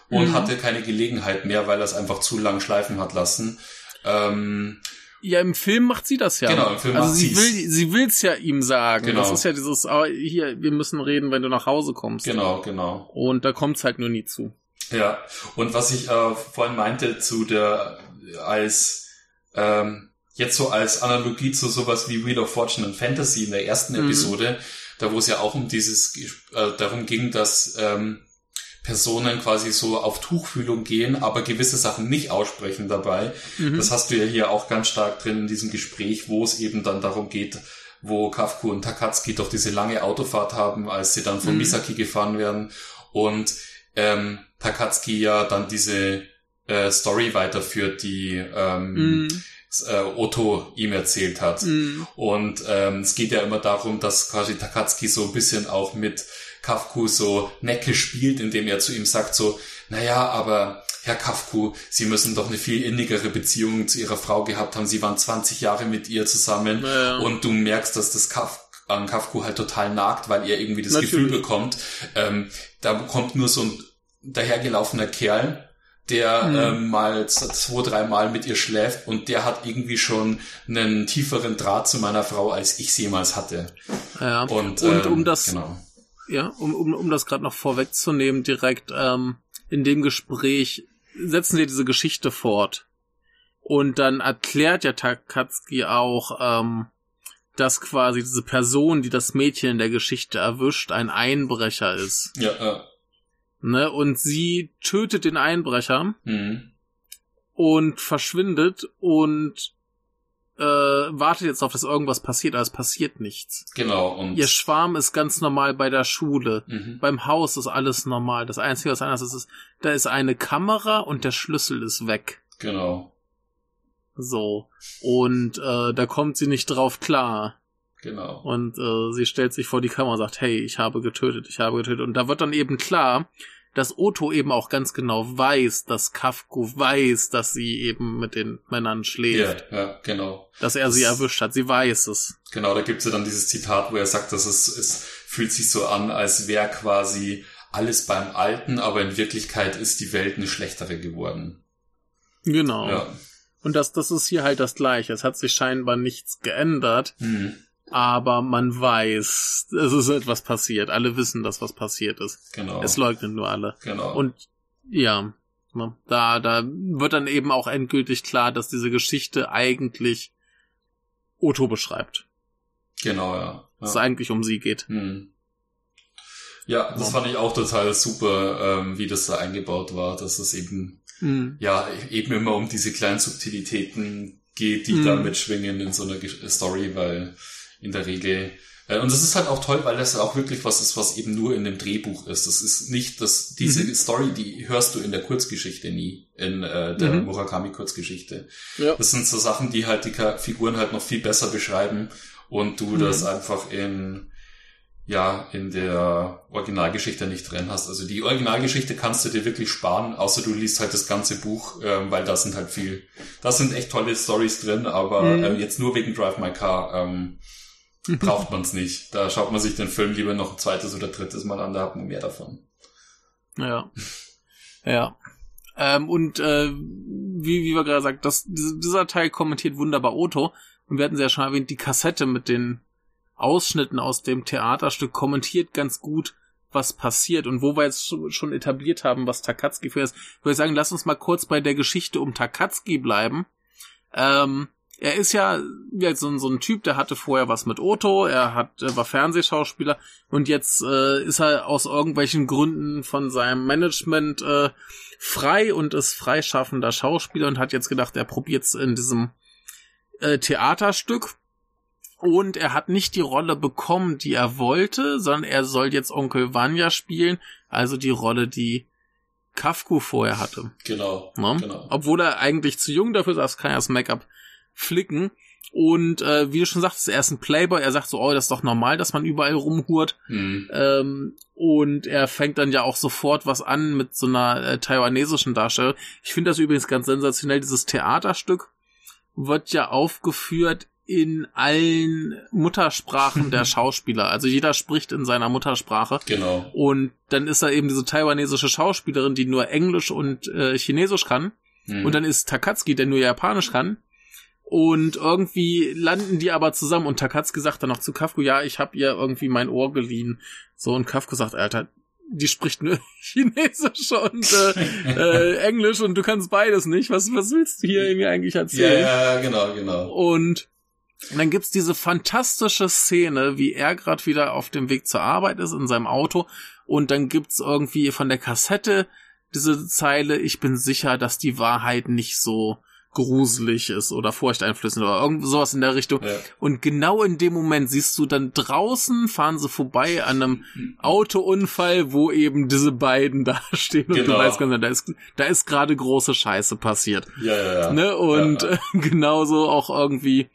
Speaker 1: und
Speaker 2: Mhm.
Speaker 1: hatte keine Gelegenheit mehr, weil er es einfach zu lang schleifen hat lassen. Ähm,
Speaker 2: Ja, im Film macht sie das ja.
Speaker 1: Genau, im Film
Speaker 2: also
Speaker 1: macht
Speaker 2: sie
Speaker 1: sie's.
Speaker 2: will, sie will's ja ihm sagen.
Speaker 1: Genau.
Speaker 2: Das ist ja dieses, ah, hier, wir müssen reden, wenn du nach Hause kommst.
Speaker 1: genau, genau.
Speaker 2: Und da kommt's halt nur nie zu.
Speaker 1: Ja, und was ich äh, vorhin meinte zu der als ähm, jetzt so als Analogie zu sowas wie Wheel of Fortune und Fantasy in der ersten
Speaker 2: Mhm.
Speaker 1: Episode, da wo es ja auch um dieses äh, darum ging, dass ähm, Personen quasi so auf Tuchfühlung gehen, aber gewisse Sachen nicht aussprechen dabei.
Speaker 2: Mhm.
Speaker 1: Das hast du ja hier auch ganz stark drin in diesem Gespräch, wo es eben dann darum geht, wo Kafku und Takatsuki doch diese lange Autofahrt haben, als sie dann von
Speaker 2: Mhm.
Speaker 1: Misaki gefahren werden und ähm, Takatsuki ja dann diese äh, Story weiterführt, die ähm,
Speaker 2: Mhm.
Speaker 1: äh, Otto ihm erzählt hat.
Speaker 2: Mhm.
Speaker 1: Und ähm, es geht ja immer darum, dass quasi Takatsuki so ein bisschen auch mit Kafku so necke spielt, indem er zu ihm sagt so, naja, aber Herr Kafku, Sie müssen doch eine viel innigere Beziehung zu Ihrer Frau gehabt haben. Sie waren 20 Jahre mit ihr zusammen
Speaker 2: Ja.
Speaker 1: und du merkst, dass das Kaf an Kafku halt total nagt, weil er irgendwie das
Speaker 2: Natürlich.
Speaker 1: Gefühl bekommt, ähm, da kommt nur so ein dahergelaufener Kerl, der
Speaker 2: Mhm.
Speaker 1: ähm, mal zwei, dreimal mit ihr schläft und der hat irgendwie schon einen tieferen Draht zu meiner Frau, als ich sie jemals hatte.
Speaker 2: Ja.
Speaker 1: Und,
Speaker 2: Und
Speaker 1: ähm,
Speaker 2: um das,
Speaker 1: Genau.
Speaker 2: Ja, um, um, um das gerade noch vorwegzunehmen, direkt ähm, in dem Gespräch setzen wir diese Geschichte fort. Und dann erklärt ja Takatsuki auch, ähm, dass quasi diese Person, die das Mädchen in der Geschichte erwischt, ein Einbrecher ist.
Speaker 1: Ja, äh,
Speaker 2: Ne? Und sie tötet den Einbrecher
Speaker 1: mhm.
Speaker 2: und verschwindet und äh, wartet jetzt auf, dass irgendwas passiert, aber es passiert nichts.
Speaker 1: genau. Und
Speaker 2: Ihr Schwarm ist ganz normal bei der Schule.
Speaker 1: mhm.
Speaker 2: Beim Haus ist alles normal. Das Einzige, was anders ist, ist, da ist eine Kamera und der Schlüssel ist weg.
Speaker 1: genau.
Speaker 2: So. Und äh, da kommt sie nicht drauf klar.
Speaker 1: Genau.
Speaker 2: Und äh, sie stellt sich vor die Kamera und sagt, hey, ich habe getötet, ich habe getötet. Und da wird dann eben klar, dass Otto eben auch ganz genau weiß, dass Kafko weiß, dass sie eben mit den Männern
Speaker 1: Ja,
Speaker 2: schläft.
Speaker 1: ja, genau.
Speaker 2: Dass er sie
Speaker 1: Das-
Speaker 2: erwischt hat. Sie weiß es.
Speaker 1: Genau, da gibt's ja dann dieses Zitat, wo er sagt, dass es, es fühlt sich so an, als wäre quasi alles beim Alten, aber in Wirklichkeit ist die Welt eine schlechtere geworden.
Speaker 2: Genau.
Speaker 1: Ja.
Speaker 2: Und das, das ist hier halt das Gleiche. Es hat sich scheinbar nichts geändert.
Speaker 1: Mhm.
Speaker 2: Aber man weiß, es ist etwas passiert. Alle wissen, dass was passiert ist.
Speaker 1: Genau.
Speaker 2: Es leugnen nur alle.
Speaker 1: genau.
Speaker 2: Und ja, ne, da, da wird dann eben auch endgültig klar, dass diese Geschichte eigentlich Otto beschreibt.
Speaker 1: Genau, ja. ja.
Speaker 2: Dass es eigentlich um sie geht.
Speaker 1: Hm. Ja, das fand ich auch total super, ähm, wie das da eingebaut war, dass es eben,
Speaker 2: Mhm.
Speaker 1: ja, eben immer um diese kleinen Subtilitäten geht, die
Speaker 2: Mhm.
Speaker 1: da mitschwingen in so einer Story, weil in der Regel, äh, und das ist halt auch toll, weil das auch wirklich was ist, was eben nur in dem Drehbuch ist. Das ist nicht, dass diese
Speaker 2: Mhm.
Speaker 1: Story, die hörst du in der Kurzgeschichte nie, in äh, der
Speaker 2: Mhm.
Speaker 1: Murakami-Kurzgeschichte.
Speaker 2: Ja.
Speaker 1: Das sind so Sachen, die halt die Figuren halt noch viel besser beschreiben und du
Speaker 2: Mhm.
Speaker 1: das einfach in ja in der Originalgeschichte nicht drin hast. Also die Originalgeschichte kannst du dir wirklich sparen, außer du liest halt das ganze Buch, ähm, weil da sind halt viel, da sind echt tolle Stories drin, aber
Speaker 2: Mhm.
Speaker 1: ähm, jetzt nur wegen Drive My Car ähm, braucht man es nicht. Da schaut man sich den Film lieber noch ein zweites oder drittes Mal an, da hat man mehr davon.
Speaker 2: Ja. Ja. Ähm, und äh, wie, wie wir gerade sagt, das, diese- dieser Teil kommentiert wunderbar Otto. Und wir hatten sie ja schon erwähnt, die Kassette mit den Ausschnitten aus dem Theaterstück kommentiert ganz gut, was passiert. Und wo wir jetzt schon- schon etabliert haben, was Takatsuki für ist, würde ich sagen, lass uns mal kurz bei der Geschichte um Takatsuki bleiben. Ähm, er ist ja, ja so, ein- so ein Typ, der hatte vorher was mit Otto, er hat, war Fernsehschauspieler und jetzt äh, ist er aus irgendwelchen Gründen von seinem Management äh, frei und ist freischaffender Schauspieler und hat jetzt gedacht, er probiert's in diesem äh, Theaterstück. Und er hat nicht die Rolle bekommen, die er wollte, sondern er soll jetzt Onkel Vanya spielen, also die Rolle, die Kafku vorher hatte.
Speaker 1: Genau.
Speaker 2: Ne?
Speaker 1: Genau.
Speaker 2: Obwohl er eigentlich zu jung dafür ist, das kann er das Make-up flicken. Und äh, wie du schon sagst, er ist ein Playboy. Er sagt so, oh, das ist doch normal, dass man überall rumhurt.
Speaker 1: Hm.
Speaker 2: Ähm, und er fängt dann ja auch sofort was an mit so einer äh, taiwanesischen Darstellerin. Ich finde das übrigens ganz sensationell. Dieses Theaterstück wird ja aufgeführt in allen Muttersprachen der Schauspieler. Also jeder spricht in seiner Muttersprache.
Speaker 1: Genau.
Speaker 2: Und dann ist da eben diese taiwanesische Schauspielerin, die nur Englisch und äh, Chinesisch kann.
Speaker 1: Hm.
Speaker 2: Und dann ist Takatsuki, der nur Japanisch kann. Und irgendwie landen die aber zusammen und Takatsuki sagt dann noch zu Kafku, ja, ich hab ihr irgendwie mein Ohr geliehen. So, und Kafku sagt, Alter, die spricht nur Chinesisch und äh, äh, Englisch und du kannst beides nicht. Was, was willst du hier mir eigentlich erzählen?
Speaker 1: ja, genau, genau.
Speaker 2: Und dann gibt's diese fantastische Szene, wie er gerade wieder auf dem Weg zur Arbeit ist in seinem Auto und dann gibt's irgendwie von der Kassette diese Zeile, ich bin sicher, dass die Wahrheit nicht so gruselig ist oder furchteinflößend oder irgend sowas in der Richtung.
Speaker 1: Ja.
Speaker 2: Und genau in dem Moment siehst du dann draußen, fahren sie vorbei an einem Autounfall, wo eben diese beiden da stehen und
Speaker 1: Genau.
Speaker 2: du weißt ganz genau, da ist, da ist gerade große Scheiße passiert.
Speaker 1: Ja, ja, ja.
Speaker 2: Ne? Und
Speaker 1: Ja,
Speaker 2: äh, genauso auch irgendwie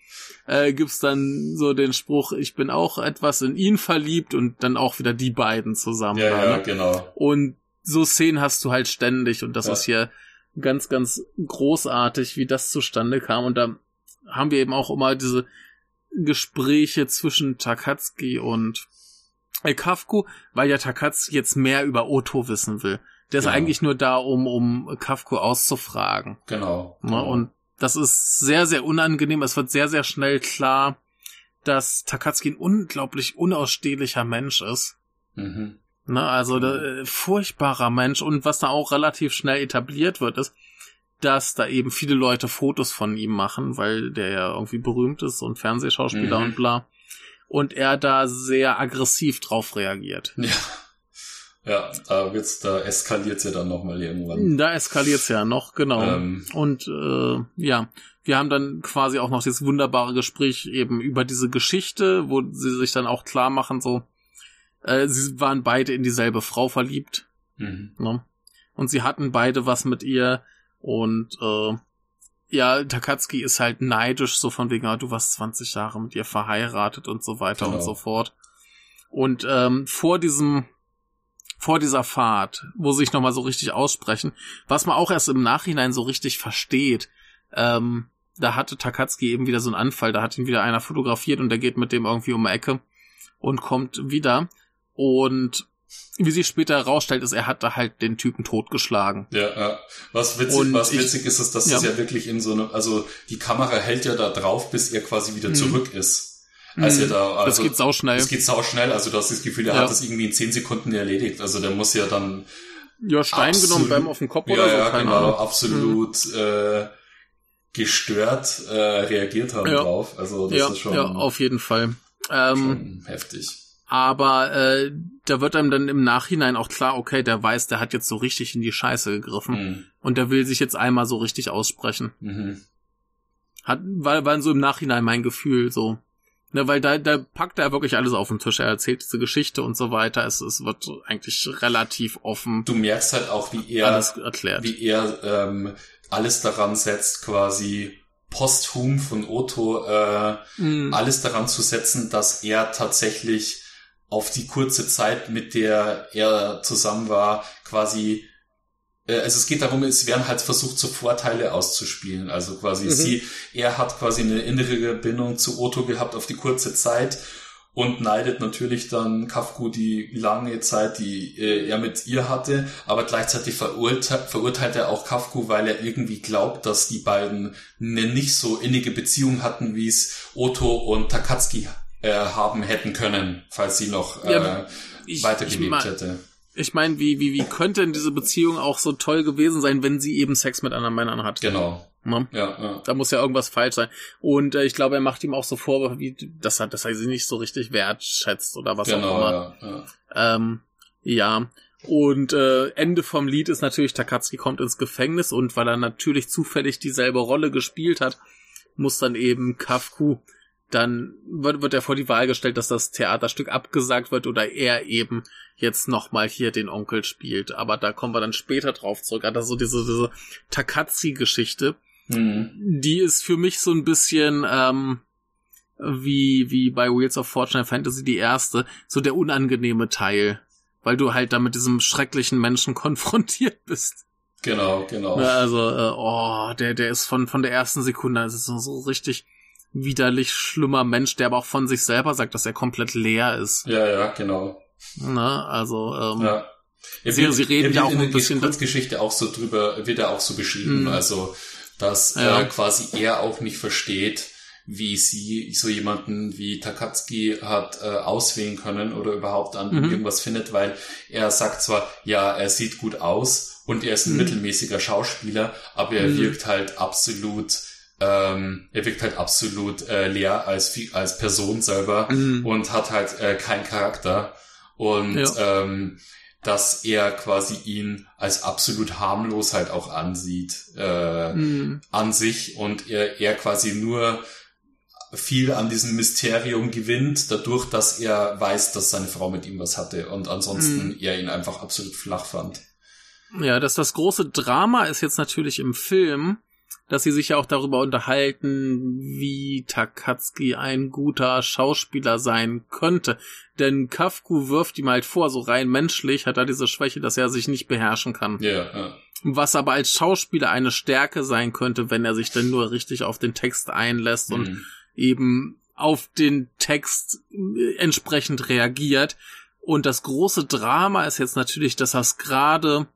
Speaker 2: äh, gibt's dann so den Spruch, ich bin auch etwas in ihn verliebt und dann auch wieder die beiden zusammen.
Speaker 1: ja,
Speaker 2: da,
Speaker 1: ja,
Speaker 2: ne?
Speaker 1: genau.
Speaker 2: Und so Szenen hast du halt ständig und das
Speaker 1: Ja.
Speaker 2: ist hier ganz, ganz großartig, wie das zustande kam. Und da haben wir eben auch immer diese Gespräche zwischen Takatsuki und Kafku, weil ja Takatsuki jetzt mehr über Otto wissen will. Der ist
Speaker 1: Ja.
Speaker 2: eigentlich nur da, um, um Kafku auszufragen.
Speaker 1: Genau.
Speaker 2: Ne?
Speaker 1: genau.
Speaker 2: Und das ist sehr, sehr unangenehm. Es wird sehr, sehr schnell klar, dass Takatsuki ein unglaublich unausstehlicher Mensch ist.
Speaker 1: Mhm.
Speaker 2: Ne? Also der, äh, furchtbarer Mensch. Und was da auch relativ schnell etabliert wird, ist, dass da eben viele Leute Fotos von ihm machen, weil der ja irgendwie berühmt ist und Fernsehschauspieler
Speaker 1: Mhm.
Speaker 2: und bla. Und er da sehr aggressiv drauf reagiert.
Speaker 1: Ja. Ja, da wird's, da eskaliert's ja dann nochmal irgendwann.
Speaker 2: Da eskaliert's ja noch, genau.
Speaker 1: Ähm.
Speaker 2: Und äh, ja, wir haben dann quasi auch noch dieses wunderbare Gespräch eben über diese Geschichte, wo sie sich dann auch klar machen, so, äh, sie waren beide in dieselbe Frau verliebt,
Speaker 1: Mhm.
Speaker 2: ne? Und sie hatten beide was mit ihr und äh, ja, Takatsuki ist halt neidisch, so von wegen, ah, du warst 20 Jahre mit ihr verheiratet und so weiter
Speaker 1: Genau.
Speaker 2: und so fort. Und ähm, vor diesem vor dieser Fahrt, wo sie sich nochmal so richtig aussprechen, was man auch erst im Nachhinein so richtig versteht, ähm, da hatte Takatsuki eben wieder so einen Anfall, da hat ihn wieder einer fotografiert und der geht mit dem irgendwie um die Ecke und kommt wieder und wie sich später herausstellt, ist, er hat da halt den Typen totgeschlagen.
Speaker 1: Ja, ja. Was witzig,
Speaker 2: Und
Speaker 1: was
Speaker 2: ich-
Speaker 1: witzig ist, ist, dass
Speaker 2: ja.
Speaker 1: das ja wirklich in so einem, also die Kamera hält ja da drauf, bis er quasi wieder
Speaker 2: Mhm.
Speaker 1: zurück ist. Als er da, also,
Speaker 2: das geht sauschnell.
Speaker 1: Das geht sau schnell, also du hast das Gefühl, er
Speaker 2: Ja.
Speaker 1: hat das irgendwie in zehn Sekunden erledigt. Also der muss ja dann
Speaker 2: Ja, Stein
Speaker 1: absolut-
Speaker 2: genommen, beim auf den Kopf
Speaker 1: ja,
Speaker 2: oder so,
Speaker 1: ja, genau,
Speaker 2: Ahnung.
Speaker 1: absolut äh, gestört äh, reagiert haben drauf. Also das
Speaker 2: Ja,
Speaker 1: ist schon.
Speaker 2: ja, auf jeden Fall.
Speaker 1: Ähm, Schon heftig.
Speaker 2: Aber äh, da wird einem dann im Nachhinein auch klar, okay, der weiß, der hat jetzt so richtig in die Scheiße gegriffen. Mhm. Und der will sich jetzt einmal so richtig aussprechen. Mhm. Hat, war, war so im Nachhinein mein Gefühl so. Ne, weil da, da packt er wirklich alles auf den Tisch. Er erzählt diese Geschichte und so weiter. Es, es wird eigentlich relativ offen.
Speaker 1: Du merkst halt auch, wie er, alles erklärt. wie er ähm, alles daran setzt, quasi posthum von Otto äh, mm. alles daran zu setzen, dass er tatsächlich auf die kurze Zeit, mit der er zusammen war, quasi äh, also es geht darum, es werden halt versucht, so Vorteile auszuspielen. Also quasi mhm. sie, er hat quasi eine innere Bindung zu Otto gehabt auf die kurze Zeit und neidet natürlich dann Kafku die lange Zeit, die äh, er mit ihr hatte, aber gleichzeitig verurteilt, verurteilt er auch Kafku, weil er irgendwie glaubt, dass die beiden eine nicht so innige Beziehung hatten, wie es Otto und Takatsuki äh, haben hätten können, falls sie noch äh, ja, weitergelebt hätte.
Speaker 2: Ich meine, wie, wie, wie könnte denn diese Beziehung auch so toll gewesen sein, wenn sie eben Sex mit anderen Männern hat?
Speaker 1: Genau.
Speaker 2: Ne? Ja, ja. Da muss ja irgendwas falsch sein. Und äh, ich glaube, er macht ihm auch so vor, wie, dass er, dass er sie nicht so richtig wertschätzt oder was genau, auch immer. Ja, ja. Ähm, ja. Und äh, Ende vom Lied ist natürlich, Takatsuki kommt ins Gefängnis und weil er natürlich zufällig dieselbe Rolle gespielt hat, muss dann eben Kafku dann wird, wird er vor die Wahl gestellt, dass das Theaterstück abgesagt wird oder er eben jetzt nochmal hier den Onkel spielt. Aber da kommen wir dann später drauf zurück. Also diese, diese Takatsi-Geschichte, mhm. die ist für mich so ein bisschen ähm, wie, wie bei Wheels of Fortune Fantasy die erste, so der unangenehme Teil. Weil du halt da mit diesem schrecklichen Menschen konfrontiert bist.
Speaker 1: Genau, genau.
Speaker 2: Also, äh, oh, der, der ist von, von der ersten Sekunde, das ist so, so richtig widerlich schlimmer Mensch, der aber auch von sich selber sagt, dass er komplett leer ist.
Speaker 1: Ja, ja, genau.
Speaker 2: Na, also, ähm,
Speaker 1: ja. Ja, sie, sie reden ja auch ein bisschen. In der Kurzgeschichte auch so drüber, wird er auch so beschrieben, mhm. also, dass ja. äh, quasi er auch nicht versteht, wie sie so jemanden wie Takatsuki hat äh, auswählen können oder überhaupt an mhm. irgendwas findet, weil er sagt zwar, ja, er sieht gut aus und er ist ein mhm. mittelmäßiger Schauspieler, aber er mhm. wirkt halt absolut ähm, er wirkt halt absolut äh, leer als, als Person selber mhm. und hat halt äh, keinen Charakter. Und ja. ähm, dass er quasi ihn als absolut harmlos halt auch ansieht äh, mhm. an sich und er, er quasi nur viel an diesem Mysterium gewinnt, dadurch, dass er weiß, dass seine Frau mit ihm was hatte und ansonsten mhm. er ihn einfach absolut flach fand.
Speaker 2: Ja, dass das große Drama ist jetzt natürlich im Film, dass sie sich ja auch darüber unterhalten, wie Takatsuki ein guter Schauspieler sein könnte. Denn Kafku wirft ihm halt vor, so rein menschlich hat er diese Schwäche, dass er sich nicht beherrschen kann.
Speaker 1: Ja, ja.
Speaker 2: Was aber als Schauspieler eine Stärke sein könnte, wenn er sich denn nur richtig auf den Text einlässt mhm. und eben auf den Text entsprechend reagiert. Und das große Drama ist jetzt natürlich, dass er es gerade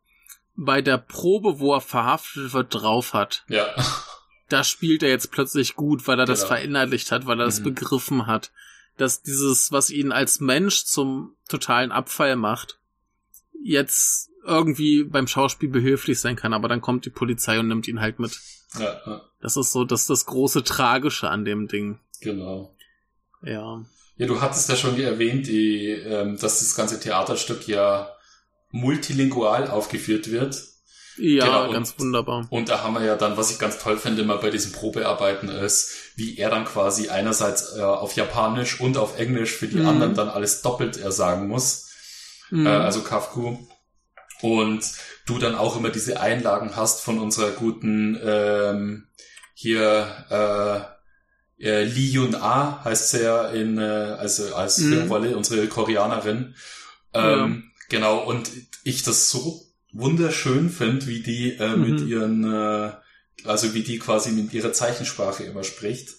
Speaker 2: bei der Probe, wo er verhaftet wird, drauf hat.
Speaker 1: Ja.
Speaker 2: Da spielt er jetzt plötzlich gut, weil er genau. das verinnerlicht hat, weil er das mhm. begriffen hat. Dass dieses, was ihn als Mensch zum totalen Abfall macht, jetzt irgendwie beim Schauspiel behilflich sein kann, aber dann kommt die Polizei und nimmt ihn halt mit.
Speaker 1: Ja, ja.
Speaker 2: Das ist so, das ist das große Tragische an dem Ding.
Speaker 1: Genau.
Speaker 2: Ja.
Speaker 1: Ja, du hattest ja schon erwähnt, die, ähm, dass das ganze Theaterstück ja multilingual aufgeführt wird.
Speaker 2: Ja, genau, ganz und, wunderbar.
Speaker 1: Und da haben wir ja dann, was ich ganz toll finde immer bei diesen Probearbeiten ist, wie er dann quasi einerseits äh, auf Japanisch und auf Englisch für die mhm. anderen dann alles doppelt er sagen muss. Mhm. Äh, also Kafku. Und du dann auch immer diese Einlagen hast von unserer guten ähm, hier äh, äh, Lee Yun A heißt sie ja in äh, also als mhm. Rolle unsere Koreanerin. Ähm, ja Genau, und ich das so wunderschön finde, wie die äh, mhm. mit ihren, äh, also wie die quasi mit ihrer Zeichensprache immer spricht.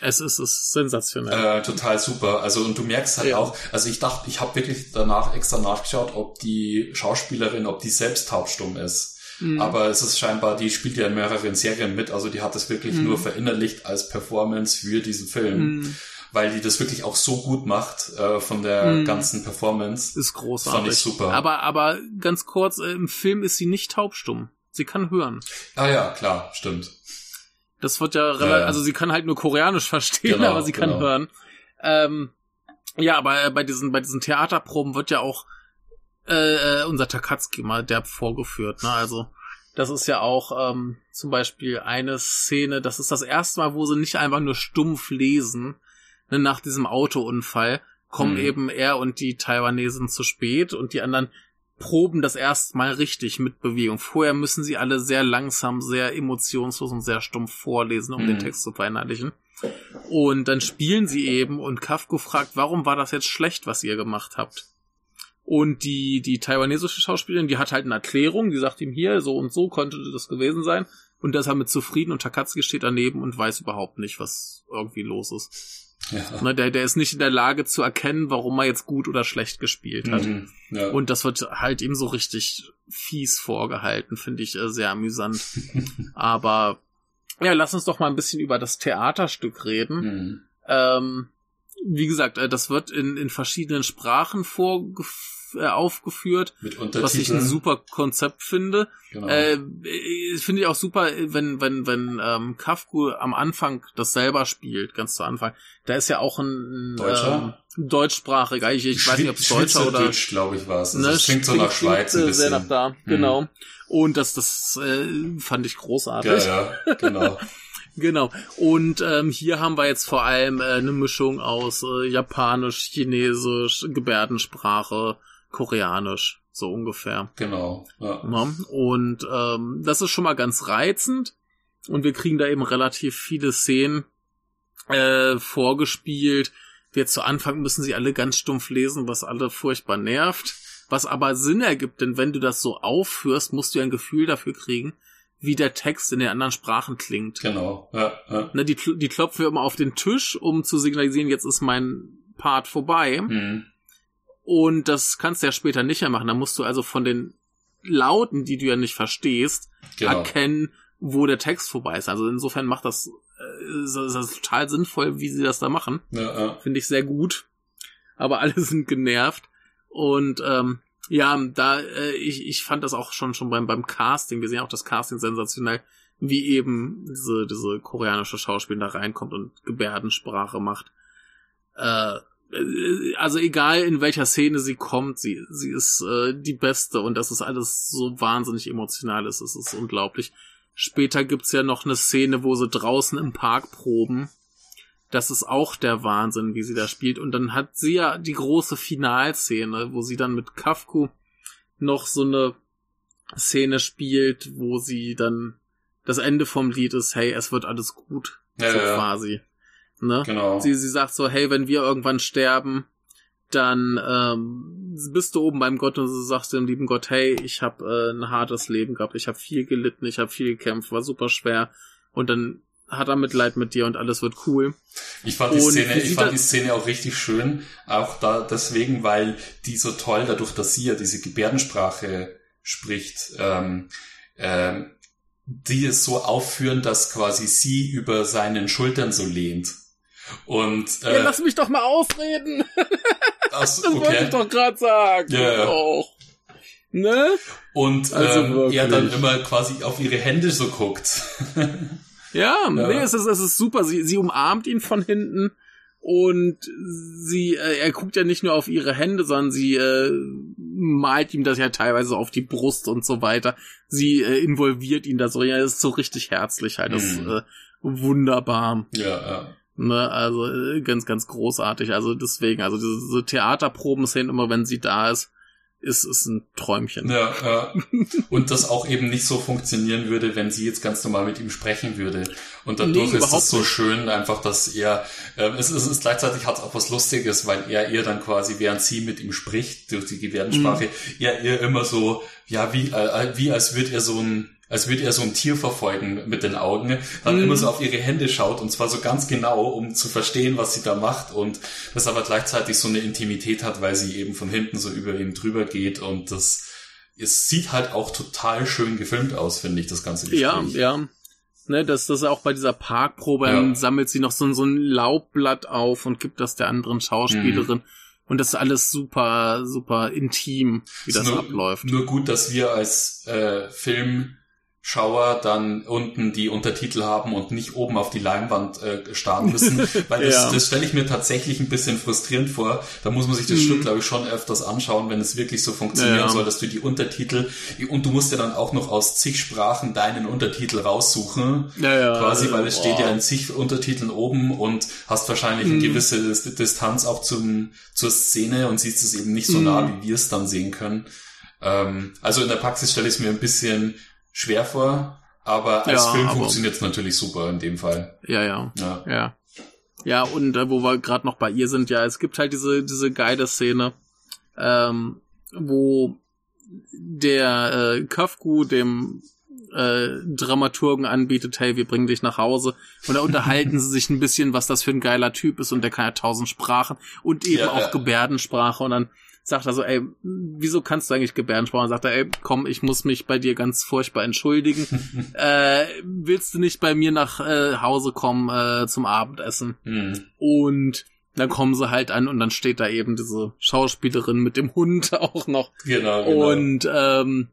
Speaker 2: Es ist, es ist sensationell.
Speaker 1: Äh, total super. Also und du merkst halt ja. auch, also ich dachte, ich habe wirklich danach extra nachgeschaut, ob die Schauspielerin, ob die selbst taubstumm ist. Mhm. Aber es ist scheinbar, die spielt ja in mehreren Serien mit, also die hat das wirklich mhm. nur verinnerlicht als Performance für diesen Film. Mhm weil die das wirklich auch so gut macht äh, von der mm. ganzen Performance.
Speaker 2: Ist großartig.
Speaker 1: Fand ich super.
Speaker 2: Aber, aber ganz kurz, äh, im Film ist sie nicht taubstumm. Sie kann hören.
Speaker 1: Ah ja, klar, stimmt.
Speaker 2: Das wird ja relativ, ja, ja. also sie kann halt nur Koreanisch verstehen, genau, aber sie kann genau. hören. Ähm, Ja, aber äh, bei diesen, bei diesen Theaterproben wird ja auch äh, äh, unser Takatsuki mal derb vorgeführt, ne? Also, das ist ja auch ähm, zum Beispiel eine Szene, das ist das erste Mal, wo sie nicht einfach nur stumpf lesen, ne, nach diesem Autounfall, kommen mhm. eben er und die Taiwanesen zu spät und die anderen proben das erstmal richtig mit Bewegung. Vorher müssen sie alle sehr langsam, sehr emotionslos und sehr stumpf vorlesen, um mhm. den Text zu verinnerlichen. Und dann spielen sie eben und Kafko fragt, warum war das jetzt schlecht, was ihr gemacht habt? Und die, die taiwanesische Schauspielerin, die hat halt eine Erklärung, die sagt ihm hier, so und so konnte das gewesen sein. Und ist halt mit zufrieden und Takatsuki steht daneben und weiß überhaupt nicht, was irgendwie los ist. Ja. Ne, der, der ist nicht in der Lage zu erkennen, warum er jetzt gut oder schlecht gespielt hat. Mhm, ja. Und das wird halt ihm so richtig fies vorgehalten, finde ich äh, sehr amüsant. Aber ja, lass uns doch mal ein bisschen über das Theaterstück reden. Mhm. Ähm, wie gesagt, äh, das wird in, in verschiedenen Sprachen vorgeführt äh, aufgeführt, was ich ein super Konzept finde. Genau. Äh, finde ich auch super, wenn wenn wenn ähm, Kafku am Anfang das selber spielt, ganz zu Anfang. Da ist ja auch ein
Speaker 1: Deutscher?
Speaker 2: Ähm, deutschsprachiger, ich, ich weiß nicht, ob es Deutscher oder
Speaker 1: glaube ich war es. Also ne, klingt so nach Schweiz ein
Speaker 2: bisschen. Sehr nach da, mhm. genau. Und das das äh, fand ich großartig.
Speaker 1: Ja, ja, genau.
Speaker 2: Genau. Und ähm, hier haben wir jetzt vor allem äh, eine Mischung aus äh, Japanisch, Chinesisch, Gebärdensprache, koreanisch, so ungefähr.
Speaker 1: Genau. Ja.
Speaker 2: Und ähm, das ist schon mal ganz reizend. Und wir kriegen da eben relativ viele Szenen äh, vorgespielt. Jetzt zu Anfang müssen sie alle ganz stumpf lesen, was alle furchtbar nervt. Was aber Sinn ergibt, denn wenn du das so aufführst, musst du ein Gefühl dafür kriegen, wie der Text in den anderen Sprachen klingt.
Speaker 1: Genau. Ja, ja.
Speaker 2: Ne, die, die klopfen immer auf den Tisch, um zu signalisieren, jetzt ist mein Part vorbei. Mhm. Und das kannst du ja später nicht mehr machen. Da musst du also von den Lauten, die du ja nicht verstehst, genau. erkennen, wo der Text vorbei ist. Also insofern macht das, äh, ist das total sinnvoll, wie sie das da machen. Ja, ja. Finde ich sehr gut. Aber alle sind genervt. Und ähm, ja, da äh, ich, ich fand das auch schon schon beim beim Casting. Wir sehen auch das Casting sensationell, wie eben diese diese koreanische Schauspielerin da reinkommt und Gebärdensprache macht. Äh, äh, also egal in welcher Szene sie kommt, sie, sie ist äh, die beste und das ist alles so wahnsinnig emotional ist, es ist unglaublich. Später gibt's ja noch eine Szene, wo sie draußen im Park proben. Das ist auch der Wahnsinn, wie sie da spielt. Und dann hat sie ja die große Finalszene, wo sie dann mit Kafku noch so eine Szene spielt, wo sie dann das Ende vom Lied ist, hey, es wird alles gut. Ja, so ja. quasi. Ne? Genau. Sie, sie sagt so, hey, wenn wir irgendwann sterben, dann ähm, bist du oben beim Gott und du sagst dem lieben Gott, hey, ich habe äh, ein hartes Leben gehabt, ich habe viel gelitten, ich habe viel gekämpft, war super schwer und dann hat er Mitleid mit dir und alles wird cool.
Speaker 1: Ich fand die und Szene, ich fand die Szene auch richtig schön, auch da deswegen, weil die so toll, dadurch, dass sie ja diese Gebärdensprache spricht, ähm, ähm, die es so aufführen, dass quasi sie über seinen Schultern so lehnt. Und
Speaker 2: äh, ja, lass mich doch mal ausreden. das okay. wollte ich doch gerade sagen. Ja. Yeah. Oh. Ne?
Speaker 1: Und also ähm, er dann immer quasi auf ihre Hände so guckt.
Speaker 2: ja, ja, nee, es ist, es ist super. Sie, sie umarmt ihn von hinten und sie, äh, er guckt ja nicht nur auf ihre Hände, sondern sie äh, malt ihm das ja teilweise auf die Brust und so weiter. Sie äh, involviert ihn da so. Ja, das ist so richtig herzlich halt. Das ist mhm. äh, wunderbar.
Speaker 1: Ja, ja.
Speaker 2: Ne, also äh, ganz, ganz großartig. Also deswegen, also diese, Theaterproben-Szenen immer, wenn sie da ist, ist, ist ein Träumchen.
Speaker 1: Ja, ja. Und das auch eben nicht so funktionieren würde, wenn sie jetzt ganz normal mit ihm sprechen würde. Und dadurch nee, ist es so nicht. schön, einfach, dass er, äh, es, es ist gleichzeitig hat auch was Lustiges, weil er ihr dann quasi, während sie mit ihm spricht, durch die Gebärdensprache, mhm. er ihr immer so, ja, wie, äh, wie als würde er so ein, als würde er so ein Tier verfolgen mit den Augen, dann mhm. immer so auf ihre Hände schaut und zwar so ganz genau, um zu verstehen, was sie da macht und das aber gleichzeitig so eine Intimität hat, weil sie eben von hinten so über ihm drüber geht und das es sieht halt auch total schön gefilmt aus, finde ich, das ganze Gespräch.
Speaker 2: Ja, ja. Ne, das, das auch bei dieser Parkprobe, ja. sammelt sie noch so, so ein Laubblatt auf und gibt das der anderen Schauspielerin. Mhm. Und das ist alles super, super intim, wie das
Speaker 1: nur,
Speaker 2: abläuft.
Speaker 1: Nur gut, dass wir als äh, Film Zuschauer dann unten die Untertitel haben und nicht oben auf die Leinwand äh, starren müssen, weil das, ja. das stelle ich mir tatsächlich ein bisschen frustrierend vor. Da muss man sich das mhm. Stück, glaube ich, schon öfters anschauen, wenn es wirklich so funktionieren ja. soll, dass du die Untertitel und du musst ja dann auch noch aus zig Sprachen deinen Untertitel raussuchen, ja, quasi, weil es wow. steht ja in zig Untertiteln oben und hast wahrscheinlich mhm. eine gewisse Distanz auch zum zur Szene und siehst es eben nicht so nah, mhm. wie wir es dann sehen können. Ähm, also in der Praxis stelle ich es mir ein bisschen schwer vor, aber als ja, Film funktioniert es natürlich super in dem Fall.
Speaker 2: Ja, ja. Ja. Ja, ja und äh, wo wir gerade noch bei ihr sind, ja, es gibt halt diese, diese geile Szene, ähm, wo der äh, Kafku dem äh, Dramaturgen anbietet, hey, wir bringen dich nach Hause. Und da unterhalten sie sich ein bisschen, was das für ein geiler Typ ist und der kann ja tausend Sprachen und eben ja, auch ja. Gebärdensprache und dann sagt er so, ey, wieso kannst du eigentlich Gebärdensprache? Sagt er, ey, komm, ich muss mich bei dir ganz furchtbar entschuldigen. äh, willst du nicht bei mir nach äh, Hause kommen äh, zum Abendessen? Mhm. Und dann kommen sie halt an und dann steht da eben diese Schauspielerin mit dem Hund auch noch. Genau, genau. Und ähm,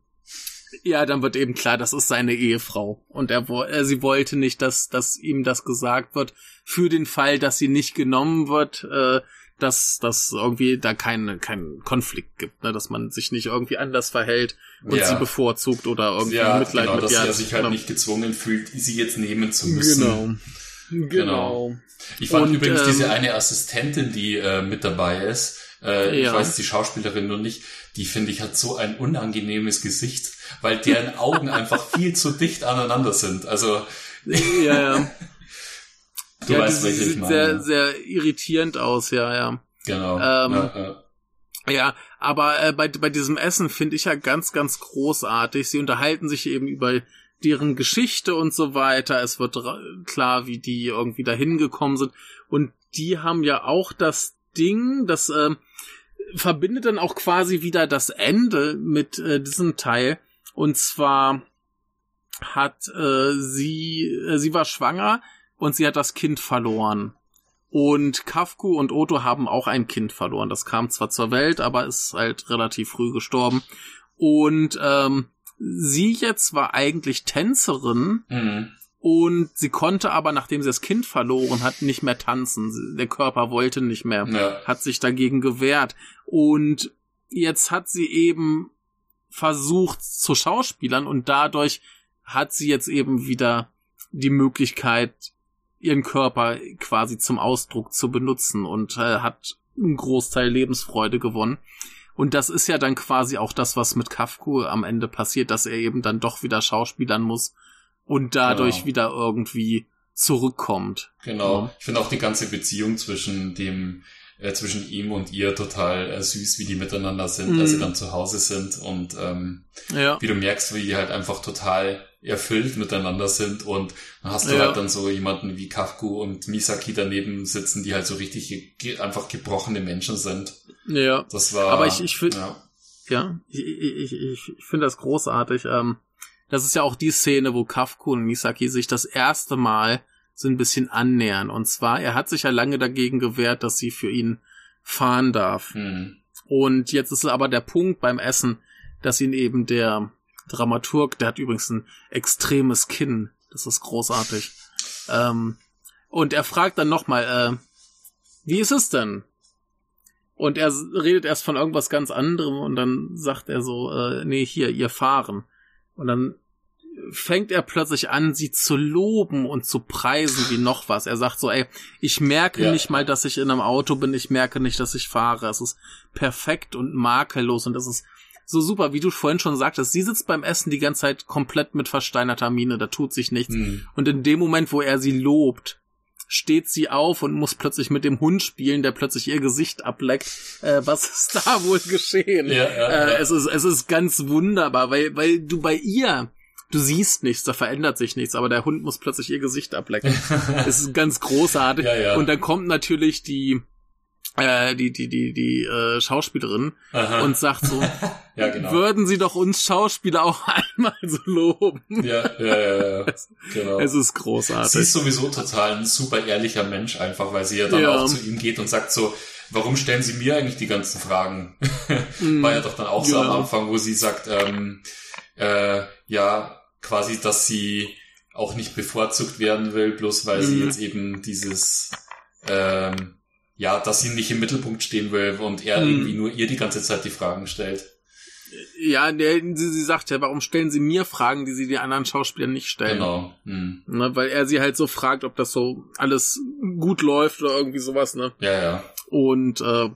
Speaker 2: ja, dann wird eben klar, das ist seine Ehefrau. Und er, äh, sie wollte nicht, dass, dass ihm das gesagt wird. Für den Fall, dass sie nicht genommen wird, äh, dass dass irgendwie da keinen kein Konflikt gibt, ne? dass man sich nicht irgendwie anders verhält und ja. sie bevorzugt oder irgendwie
Speaker 1: ja, Mitleid genau, mit dass er sich halt genau. nicht gezwungen fühlt, sie jetzt nehmen zu müssen.
Speaker 2: Genau. Genau. genau.
Speaker 1: Ich fand und, übrigens ähm, diese eine Assistentin, die äh, mit dabei ist, äh, ja. ich weiß die Schauspielerin nur nicht, die finde ich hat so ein unangenehmes Gesicht, weil deren Augen einfach viel zu dicht aneinander sind. Also
Speaker 2: ja, ja. Du ja, weißt, welche ich meine. Sehr, sehr irritierend aus, ja, ja.
Speaker 1: Genau.
Speaker 2: Ähm, ja, ja. ja, aber äh, bei, bei diesem Essen finde ich ja ganz, ganz großartig. Sie unterhalten sich eben über deren Geschichte und so weiter. Es wird klar, wie die irgendwie dahin gekommen sind. Und die haben ja auch das Ding, das äh, verbindet dann auch quasi wieder das Ende mit äh, diesem Teil. Und zwar hat äh, sie, äh, sie war schwanger und sie hat das Kind verloren. Und Kafku und Otto haben auch ein Kind verloren. Das kam zwar zur Welt, aber ist halt relativ früh gestorben. Und ähm, sie jetzt war eigentlich Tänzerin mhm. und sie konnte aber, nachdem sie das Kind verloren hat, nicht mehr tanzen. Der Körper wollte nicht mehr, ja. hat sich dagegen gewehrt. Und jetzt hat sie eben versucht zu Schauspielern und dadurch hat sie jetzt eben wieder die Möglichkeit, ihren Körper quasi zum Ausdruck zu benutzen und äh, hat einen Großteil Lebensfreude gewonnen. Und das ist ja dann quasi auch das, was mit Kafku am Ende passiert, dass er eben dann doch wieder schauspielern muss und dadurch genau. wieder irgendwie zurückkommt.
Speaker 1: Genau. Ich finde auch die ganze Beziehung zwischen dem äh, zwischen ihm und ihr total äh, süß, wie die miteinander sind, mhm. als sie dann zu Hause sind und ähm, ja. wie du merkst, wie die halt einfach total erfüllt miteinander sind und dann hast du ja. halt dann so jemanden wie Kafku und Misaki daneben sitzen, die halt so richtig ge einfach gebrochene Menschen sind.
Speaker 2: Ja.
Speaker 1: Das war.
Speaker 2: Aber ich, ich finde, ja. ja, ich, ich, ich, ich finde das großartig. Ähm, das ist ja auch die Szene, wo Kafku und Misaki sich das erste Mal so ein bisschen annähern. Und zwar, er hat sich ja lange dagegen gewehrt, dass sie für ihn fahren darf. Hm. Und jetzt ist aber der Punkt beim Essen, dass ihn eben der Dramaturg, der hat übrigens ein extremes Kinn. Das ist großartig. Ähm, und er fragt dann nochmal, äh, wie ist es denn? Und er redet erst von irgendwas ganz anderem und dann sagt er so, äh, nee, hier, ihr fahren. Und dann fängt er plötzlich an, sie zu loben und zu preisen wie noch was. Er sagt so, ey, ich merke ja. nicht mal, dass ich in einem Auto bin, ich merke nicht, dass ich fahre. Es ist perfekt und makellos und es ist so super, wie du vorhin schon sagtest. Sie sitzt beim Essen die ganze Zeit komplett mit versteinerter Miene, da tut sich nichts. Mhm. Und in dem Moment, wo er sie lobt, steht sie auf und muss plötzlich mit dem Hund spielen, der plötzlich ihr Gesicht ableckt. Äh, was ist da wohl geschehen? Ja, ja, äh, ja. Es ist es ist ganz wunderbar, weil weil du bei ihr du siehst nichts, da verändert sich nichts, aber der Hund muss plötzlich ihr Gesicht ablecken. Es ist ganz großartig. Und dann kommt natürlich die äh, die die die die äh, Schauspielerin Aha. und sagt so, ja, genau. würden Sie doch uns Schauspieler auch einmal so loben.
Speaker 1: Ja, ja, ja, ja.
Speaker 2: genau. Es ist großartig.
Speaker 1: Sie ist sowieso total ein super ehrlicher Mensch einfach, weil sie ja dann ja. auch zu ihm geht und sagt so, warum stellen Sie mir eigentlich die ganzen Fragen? War ja doch dann auch so ja. am Anfang, wo sie sagt, ähm, äh, ja, quasi, dass sie auch nicht bevorzugt werden will, bloß weil mhm. sie jetzt eben dieses, ähm, ja, dass sie nicht im Mittelpunkt stehen will und er mhm. irgendwie nur ihr die ganze Zeit die Fragen stellt.
Speaker 2: Ja, der, sie, sie sagt ja, warum stellen sie mir Fragen, die sie die anderen Schauspielern nicht stellen?
Speaker 1: Genau. Hm.
Speaker 2: Ne, weil er sie halt so fragt, ob das so alles gut läuft oder irgendwie sowas, ne?
Speaker 1: Ja, ja.
Speaker 2: Und äh,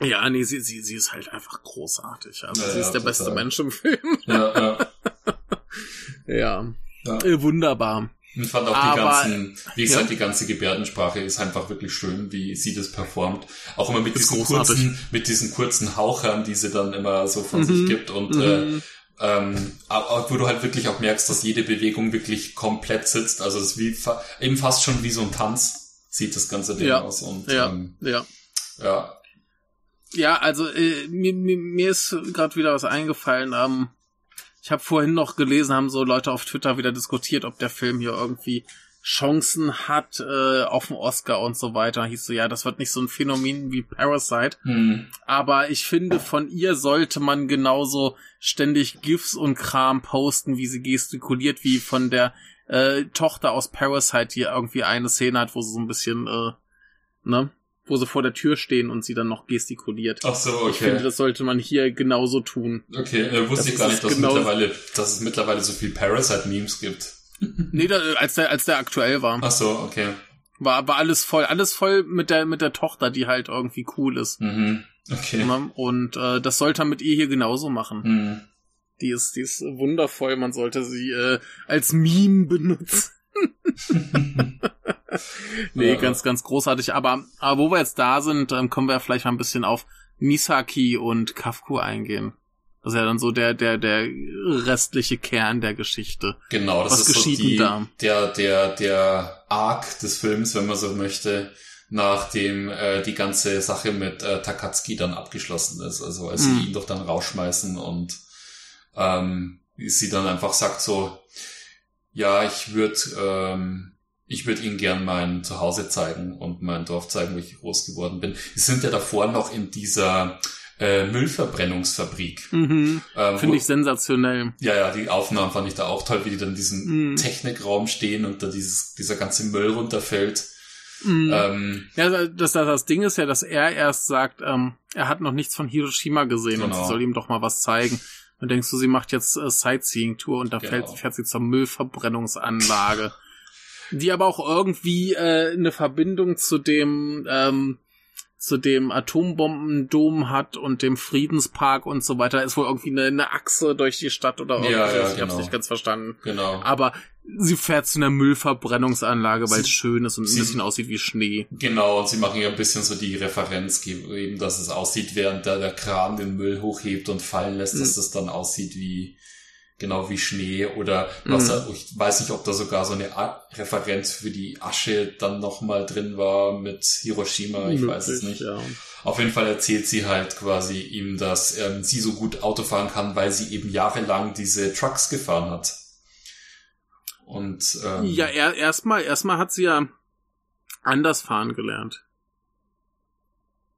Speaker 2: ja, nee, sie, sie, sie ist halt einfach großartig. Also ja, sie ist der total. beste Mensch im Film. Ja, ja. ja. ja. Äh, wunderbar.
Speaker 1: Ich fand auch Aber, die ganzen, wie gesagt, ja. die ganze Gebärdensprache ist einfach wirklich schön, wie sie das performt. Auch immer mit diesen großartig. kurzen, mit diesen kurzen Hauchern, die sie dann immer so von mhm. sich gibt und mhm. äh, ähm, wo du halt wirklich auch merkst, dass jede Bewegung wirklich komplett sitzt. Also es ist wie eben fast schon wie so ein Tanz sieht das ganze Ding
Speaker 2: ja.
Speaker 1: aus. Und,
Speaker 2: ja. Ähm, ja.
Speaker 1: Ja.
Speaker 2: Ja, also äh, mir, mir, mir ist gerade wieder was eingefallen. Ähm, ich habe vorhin noch gelesen, haben so Leute auf Twitter wieder diskutiert, ob der Film hier irgendwie Chancen hat äh, auf den Oscar und so weiter. Hieß so, ja, das wird nicht so ein Phänomen wie Parasite.
Speaker 1: Hm.
Speaker 2: Aber ich finde, von ihr sollte man genauso ständig GIFs und Kram posten, wie sie gestikuliert, wie von der äh, Tochter aus Parasite, die irgendwie eine Szene hat, wo sie so ein bisschen, äh, ne, wo sie vor der Tür stehen und sie dann noch gestikuliert.
Speaker 1: Ach so, okay.
Speaker 2: Ich finde, das sollte man hier genauso tun.
Speaker 1: Okay, äh, wusste das ich gar nicht, dass, genau mittlerweile, dass es mittlerweile so viel Parasite-Memes gibt.
Speaker 2: nee, da, als der, als der aktuell war.
Speaker 1: Ach so, okay.
Speaker 2: War, war alles voll, alles voll mit der, mit der Tochter, die halt irgendwie cool ist.
Speaker 1: Mhm. Okay.
Speaker 2: Ne? Und äh, das sollte man mit ihr hier genauso machen.
Speaker 1: Mhm.
Speaker 2: Die ist, die ist wundervoll. Man sollte sie äh, als Meme benutzen. nee, ganz, ganz großartig. Aber, aber wo wir jetzt da sind, ähm, können wir vielleicht mal ein bisschen auf Misaki und Kafku eingehen. Das ist ja dann so der, der, der restliche Kern der Geschichte.
Speaker 1: Genau, das Was ist so die, da? der, der, der Arc des Films, wenn man so möchte, nachdem äh, die ganze Sache mit äh, Takatsuki dann abgeschlossen ist. Also als mhm. sie ihn doch dann rausschmeißen und ähm, sie dann einfach sagt so, ja, ich würde ähm, ich würde Ihnen gern mein Zuhause zeigen und mein Dorf zeigen, wo ich groß geworden bin. Sie sind ja davor noch in dieser äh, Müllverbrennungsfabrik.
Speaker 2: Mhm. Ähm, Finde ich sensationell.
Speaker 1: Ja, ja, die Aufnahmen fand ich da auch toll, wie die dann in diesem mhm. Technikraum stehen und da dieses, dieser ganze Müll runterfällt.
Speaker 2: Mhm. Ähm, ja, das, das, das Ding ist ja, dass er erst sagt, ähm, er hat noch nichts von Hiroshima gesehen genau. und sie soll ihm doch mal was zeigen. Dann denkst du, sie macht jetzt äh, Sightseeing-Tour und da genau. fährt, fährt sie zur Müllverbrennungsanlage die aber auch irgendwie äh, eine Verbindung zu dem ähm, zu dem Atombombendom hat und dem Friedenspark und so weiter. Ist wohl irgendwie eine, eine Achse durch die Stadt oder irgendwas. Ja, ja, ich genau. hab's nicht ganz verstanden.
Speaker 1: Genau.
Speaker 2: Aber sie fährt zu einer Müllverbrennungsanlage, weil es schön ist und ein bisschen aussieht wie Schnee.
Speaker 1: Genau, und sie machen ja ein bisschen so die Referenz eben, dass es aussieht, während der, der Kran den Müll hochhebt und fallen lässt, mhm. dass es dann aussieht wie genau wie Schnee oder was, mhm. ich weiß nicht, ob da sogar so eine Referenz für die Asche dann nochmal drin war mit Hiroshima, ich Möglich, weiß es nicht.
Speaker 2: Ja.
Speaker 1: Auf jeden Fall erzählt sie halt quasi ihm, dass ähm, sie so gut Auto fahren kann, weil sie eben jahrelang diese Trucks gefahren hat. Und ähm,
Speaker 2: ja, er, erstmal erstmal hat sie ja anders fahren gelernt.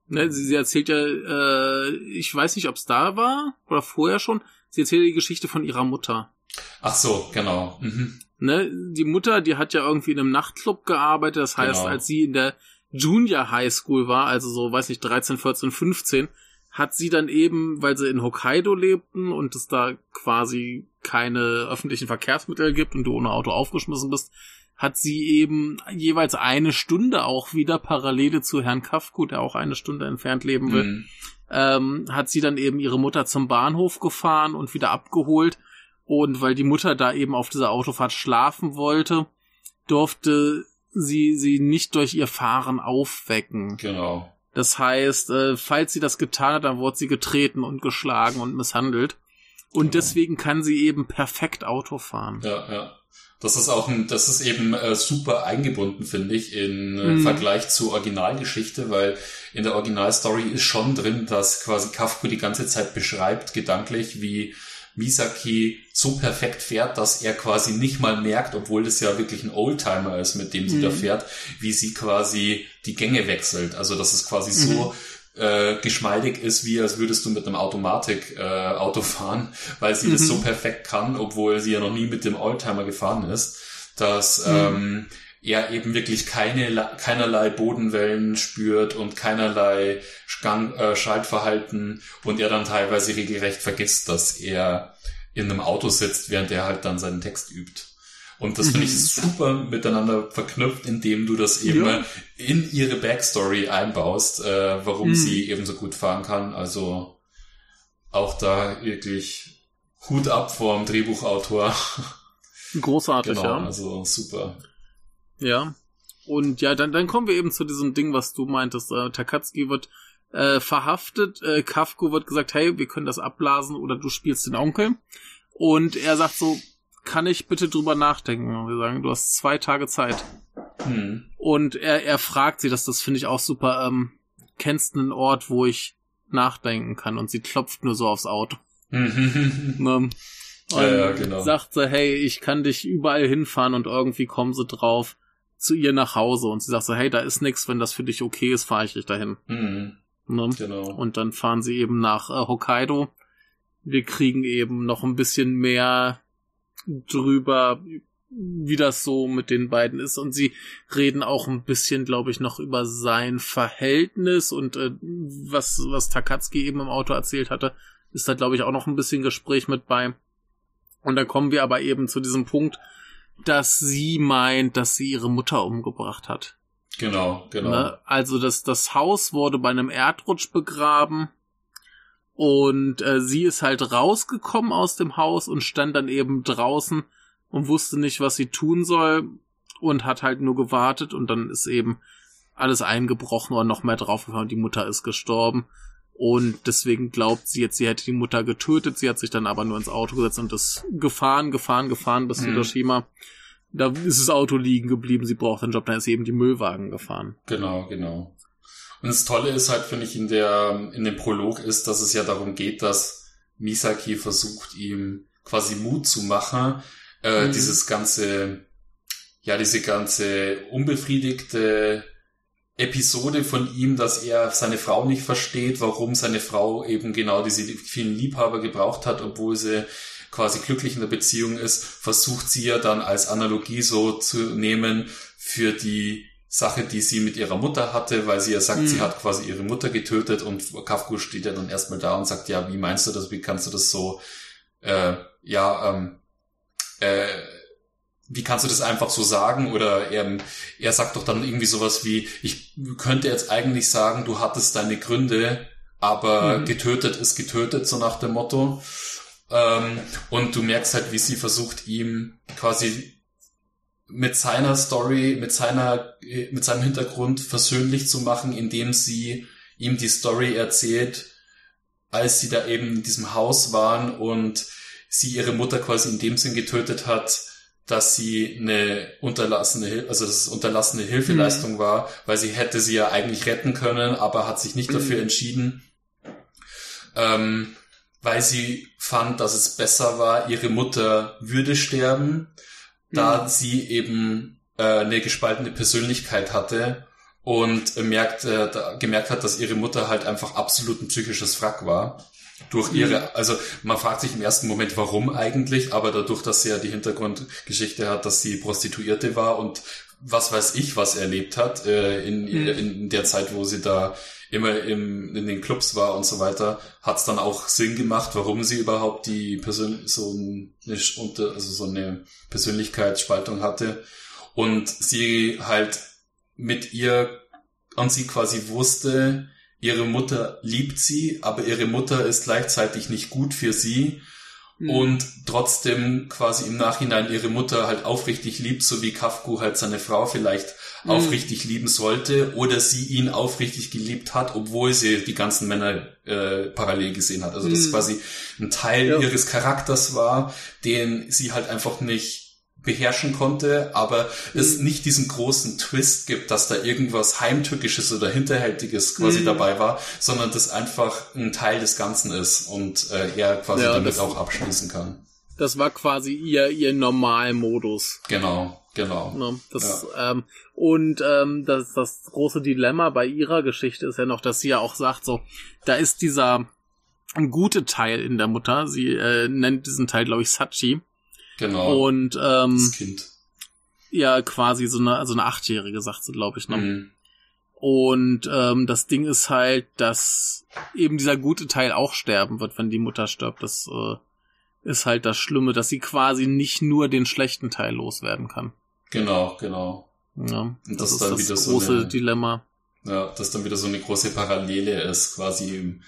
Speaker 2: Ne, sie, sie erzählt ja, äh, ich weiß nicht, ob es da war oder vorher schon, sie erzählt die Geschichte von ihrer Mutter.
Speaker 1: Ach so, genau. Mhm.
Speaker 2: Ne, die Mutter, die hat ja irgendwie in einem Nachtclub gearbeitet, das heißt, genau. als sie in der Junior High School war, also so, weiß nicht, 13, 14, 15, hat sie dann eben, weil sie in Hokkaido lebten und es da quasi keine öffentlichen Verkehrsmittel gibt und du ohne Auto aufgeschmissen bist, hat sie eben jeweils eine Stunde auch wieder Parallele zu Herrn Kafku, der auch eine Stunde entfernt leben will, mhm ähm, hat sie dann eben ihre Mutter zum Bahnhof gefahren und wieder abgeholt. Und weil die Mutter da eben auf dieser Autofahrt schlafen wollte, durfte sie sie nicht durch ihr Fahren aufwecken.
Speaker 1: Genau.
Speaker 2: Das heißt, äh, falls sie das getan hat, dann wurde sie getreten und geschlagen und misshandelt. Und genau. deswegen kann sie eben perfekt Auto fahren.
Speaker 1: Ja, ja. Das ist auch ein, das ist eben äh, super eingebunden, finde ich, in äh, mhm. Vergleich zur Originalgeschichte, weil in der Originalstory ist schon drin, dass quasi Kafka die ganze Zeit beschreibt, gedanklich, wie Misaki so perfekt fährt, dass er quasi nicht mal merkt, obwohl das ja wirklich ein Oldtimer ist, mit dem sie mhm. da fährt, wie sie quasi die Gänge wechselt. Also das ist quasi mhm. so äh, geschmeidig ist, wie als würdest du mit einem Automatik äh, fahren, weil sie mhm. das so perfekt kann, obwohl sie ja noch nie mit dem Oldtimer gefahren ist, dass mhm. ähm, er eben wirklich keine, keinerlei Bodenwellen spürt und keinerlei Gang, äh, Schaltverhalten und er dann teilweise regelrecht vergisst, dass er in einem Auto sitzt, während er halt dann seinen Text übt. Und das finde ich mhm. super miteinander verknüpft, indem du das eben ja. in ihre Backstory einbaust, äh, warum mhm. sie eben so gut fahren kann. Also auch da wirklich Hut ab vor dem Drehbuchautor.
Speaker 2: Großartig, genau, ja.
Speaker 1: Also super.
Speaker 2: Ja. Und ja, dann, dann kommen wir eben zu diesem Ding, was du meintest. Äh, Takatsuki wird äh, verhaftet, äh, Kafko wird gesagt, hey, wir können das abblasen oder du spielst den Onkel. Und er sagt so, kann ich bitte drüber nachdenken? Und wir sagen, du hast zwei Tage Zeit. Hm. Und er, er fragt sie, dass das finde ich auch super, ähm, kennst du einen Ort, wo ich nachdenken kann? Und sie klopft nur so aufs Auto. ne? Und ja, ja, genau. sagt sie, hey, ich kann dich überall hinfahren und irgendwie kommen sie drauf zu ihr nach Hause und sie sagt so, hey, da ist nix, wenn das für dich okay ist, fahre ich dich dahin. Mhm. Ne? Genau. Und dann fahren sie eben nach äh, Hokkaido. Wir kriegen eben noch ein bisschen mehr drüber, wie das so mit den beiden ist. Und sie reden auch ein bisschen, glaube ich, noch über sein Verhältnis und äh, was, was Takatsuki eben im Auto erzählt hatte, ist da, glaube ich, auch noch ein bisschen Gespräch mit bei. Und dann kommen wir aber eben zu diesem Punkt, dass sie meint, dass sie ihre Mutter umgebracht hat.
Speaker 1: Genau, genau. Ne?
Speaker 2: Also das, das Haus wurde bei einem Erdrutsch begraben und äh, sie ist halt rausgekommen aus dem Haus und stand dann eben draußen und wusste nicht, was sie tun soll und hat halt nur gewartet und dann ist eben alles eingebrochen oder noch mehr draufgefahren und die Mutter ist gestorben. Und deswegen glaubt sie jetzt, sie hätte die Mutter getötet. Sie hat sich dann aber nur ins Auto gesetzt und ist gefahren, gefahren, gefahren bis mhm. Hiroshima. Da ist das Auto liegen geblieben. Sie braucht einen Job. Dann ist sie eben die Müllwagen gefahren.
Speaker 1: Genau, genau. Und das Tolle ist halt, finde ich, in der, in dem Prolog ist, dass es ja darum geht, dass Misaki versucht, ihm quasi Mut zu machen, äh, mhm. dieses ganze, ja, diese ganze unbefriedigte Episode von ihm, dass er seine Frau nicht versteht, warum seine Frau eben genau diese vielen Liebhaber gebraucht hat, obwohl sie quasi glücklich in der Beziehung ist, versucht sie ja dann als Analogie so zu nehmen für die Sache, die sie mit ihrer Mutter hatte, weil sie ja sagt, mhm. sie hat quasi ihre Mutter getötet und Kafka steht ja dann erstmal da und sagt, ja, wie meinst du das, wie kannst du das so, äh, ja, ähm, äh, wie kannst du das einfach so sagen? Oder er, er sagt doch dann irgendwie sowas wie, ich könnte jetzt eigentlich sagen, du hattest deine Gründe, aber mhm. getötet ist getötet, so nach dem Motto. Ähm, und du merkst halt, wie sie versucht, ihm quasi mit seiner Story, mit seiner, mit seinem Hintergrund versöhnlich zu machen, indem sie ihm die Story erzählt, als sie da eben in diesem Haus waren und sie ihre Mutter quasi in dem Sinn getötet hat, dass sie eine unterlassene, also das unterlassene Hilfeleistung mhm. war, weil sie hätte sie ja eigentlich retten können, aber hat sich nicht mhm. dafür entschieden, ähm, weil sie fand, dass es besser war, ihre Mutter würde sterben, da mhm. sie eben äh, eine gespaltene Persönlichkeit hatte und merkt, äh, gemerkt hat, dass ihre Mutter halt einfach absolut ein psychisches Wrack war durch ihre, mhm. also man fragt sich im ersten Moment, warum eigentlich, aber dadurch, dass sie ja die Hintergrundgeschichte hat, dass sie Prostituierte war und was weiß ich, was erlebt hat äh, in, mhm. in der Zeit, wo sie da immer im, in den Clubs war und so weiter, hat es dann auch Sinn gemacht, warum sie überhaupt die Persön so eine, also so eine Persönlichkeitsspaltung hatte und sie halt mit ihr und sie quasi wusste, ihre Mutter liebt sie, aber ihre Mutter ist gleichzeitig nicht gut für sie mhm. und trotzdem quasi im Nachhinein ihre Mutter halt aufrichtig liebt, so wie Kafku halt seine Frau vielleicht mhm. aufrichtig lieben sollte oder sie ihn aufrichtig geliebt hat, obwohl sie die ganzen Männer äh, parallel gesehen hat. Also das mhm. quasi ein Teil ja. ihres Charakters war, den sie halt einfach nicht beherrschen konnte, aber mhm. es nicht diesen großen Twist gibt, dass da irgendwas Heimtückisches oder Hinterhältiges quasi mhm. dabei war, sondern das einfach ein Teil des Ganzen ist und äh, er quasi ja, damit auch abschließen kann.
Speaker 2: das war quasi ihr, ihr Normalmodus.
Speaker 1: Genau, genau.
Speaker 2: Ne? Das, ja. ähm, und ähm, das, das große Dilemma bei ihrer Geschichte ist ja noch, dass sie ja auch sagt, so, da ist dieser gute Teil in der Mutter. Sie äh, nennt diesen Teil, glaube ich, Sachi.
Speaker 1: Genau.
Speaker 2: Und ähm,
Speaker 1: das Kind.
Speaker 2: Ja, quasi so eine, so eine Achtjährige, sagt sie, glaube ich, ne? Mhm. Und ähm, das Ding ist halt, dass eben dieser gute Teil auch sterben wird, wenn die Mutter stirbt. Das äh, ist halt das Schlimme, dass sie quasi nicht nur den schlechten Teil loswerden kann.
Speaker 1: Genau, genau.
Speaker 2: Ja, Und das, das ist das große so eine, Dilemma.
Speaker 1: Ja, dass dann wieder so eine große Parallele ist, quasi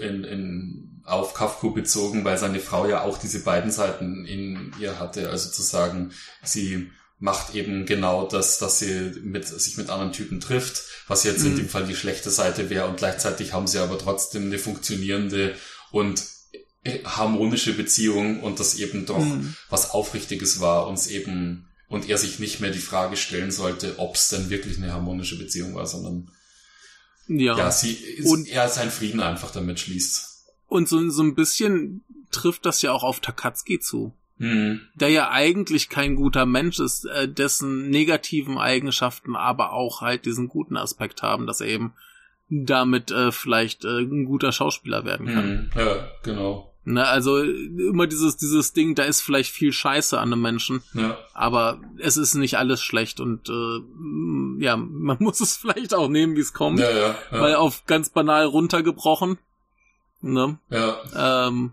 Speaker 1: in, in, auf Kafku bezogen, weil seine Frau ja auch diese beiden Seiten in ihr hatte. Also zu sagen, sie macht eben genau das, dass sie mit, sich mit anderen Typen trifft, was jetzt mhm. in dem Fall die schlechte Seite wäre und gleichzeitig haben sie aber trotzdem eine funktionierende und harmonische Beziehung und das eben doch mhm. was Aufrichtiges war und eben und er sich nicht mehr die Frage stellen sollte, ob es denn wirklich eine harmonische Beziehung war, sondern ja, ja sie und er seinen Frieden einfach damit schließt.
Speaker 2: Und so, so ein bisschen trifft das ja auch auf Takatsuki zu.
Speaker 1: Mhm.
Speaker 2: Der ja eigentlich kein guter Mensch ist, äh, dessen negativen Eigenschaften aber auch halt diesen guten Aspekt haben, dass er eben damit äh, vielleicht äh, ein guter Schauspieler werden kann.
Speaker 1: Mhm. Ja, genau.
Speaker 2: Ne, also immer dieses, dieses Ding, da ist vielleicht viel Scheiße an einem Menschen,
Speaker 1: ja.
Speaker 2: aber es ist nicht alles schlecht und äh, ja, man muss es vielleicht auch nehmen, wie es kommt.
Speaker 1: Ja, ja, ja.
Speaker 2: Weil auf ganz banal runtergebrochen. Ne?
Speaker 1: Ja.
Speaker 2: Ähm,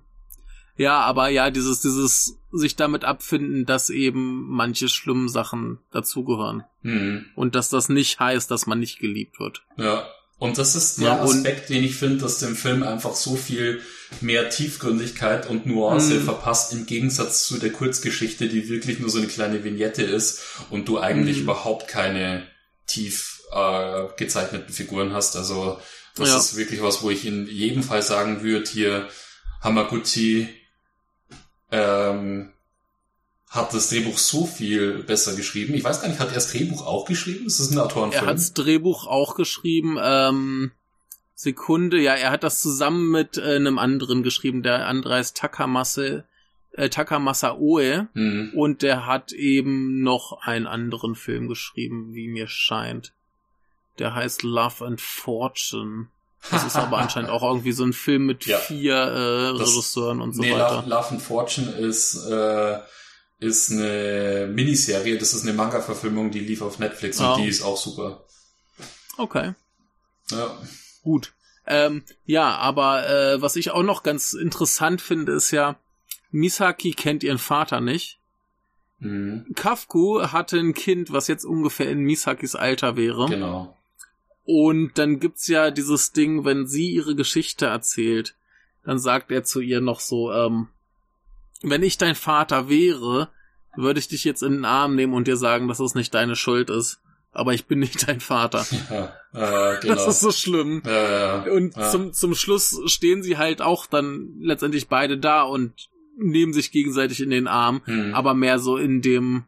Speaker 2: ja, aber ja, dieses, dieses sich damit abfinden, dass eben manche schlimmen Sachen dazugehören.
Speaker 1: Mhm.
Speaker 2: Und dass das nicht heißt, dass man nicht geliebt wird.
Speaker 1: Ja. Und das ist der ja, Aspekt, den ich finde, dass dem Film einfach so viel mehr Tiefgründigkeit und Nuance mhm. verpasst, im Gegensatz zu der Kurzgeschichte, die wirklich nur so eine kleine Vignette ist und du eigentlich mhm. überhaupt keine tief äh, gezeichneten Figuren hast. Also das ja. ist wirklich was, wo ich in jedem Fall sagen würde, hier Hamaguchi ähm, hat das Drehbuch so viel besser geschrieben. Ich weiß gar nicht, hat er das Drehbuch auch geschrieben? Ist das ein Autorenfilm?
Speaker 2: Er hat das Drehbuch auch geschrieben. Ähm, Sekunde, ja, er hat das zusammen mit äh, einem anderen geschrieben. Der andere heißt Takamase, äh, Takamasa Oe.
Speaker 1: Mhm.
Speaker 2: Und der hat eben noch einen anderen Film geschrieben, wie mir scheint. Der heißt Love and Fortune. Das ist aber anscheinend auch irgendwie so ein Film mit ja. vier äh, Regisseuren und so nee, weiter.
Speaker 1: Love, Love and Fortune ist äh, ist eine Miniserie, das ist eine Manga-Verfilmung, die lief auf Netflix oh. und die ist auch super.
Speaker 2: Okay.
Speaker 1: Ja.
Speaker 2: Gut. Ähm, ja, aber äh, was ich auch noch ganz interessant finde, ist ja, Misaki kennt ihren Vater nicht.
Speaker 1: Mhm.
Speaker 2: Kafku hatte ein Kind, was jetzt ungefähr in Misakis Alter wäre.
Speaker 1: Genau.
Speaker 2: Und dann gibt's ja dieses Ding, wenn sie ihre Geschichte erzählt, dann sagt er zu ihr noch so, ähm, wenn ich dein Vater wäre, würde ich dich jetzt in den Arm nehmen und dir sagen, dass es nicht deine Schuld ist. Aber ich bin nicht dein Vater.
Speaker 1: Ja, äh, genau.
Speaker 2: Das ist so schlimm.
Speaker 1: Ja,
Speaker 2: ja, und Zum, zum Schluss stehen sie halt auch dann letztendlich beide da und nehmen sich gegenseitig in den Arm,
Speaker 1: hm.
Speaker 2: aber mehr so in dem,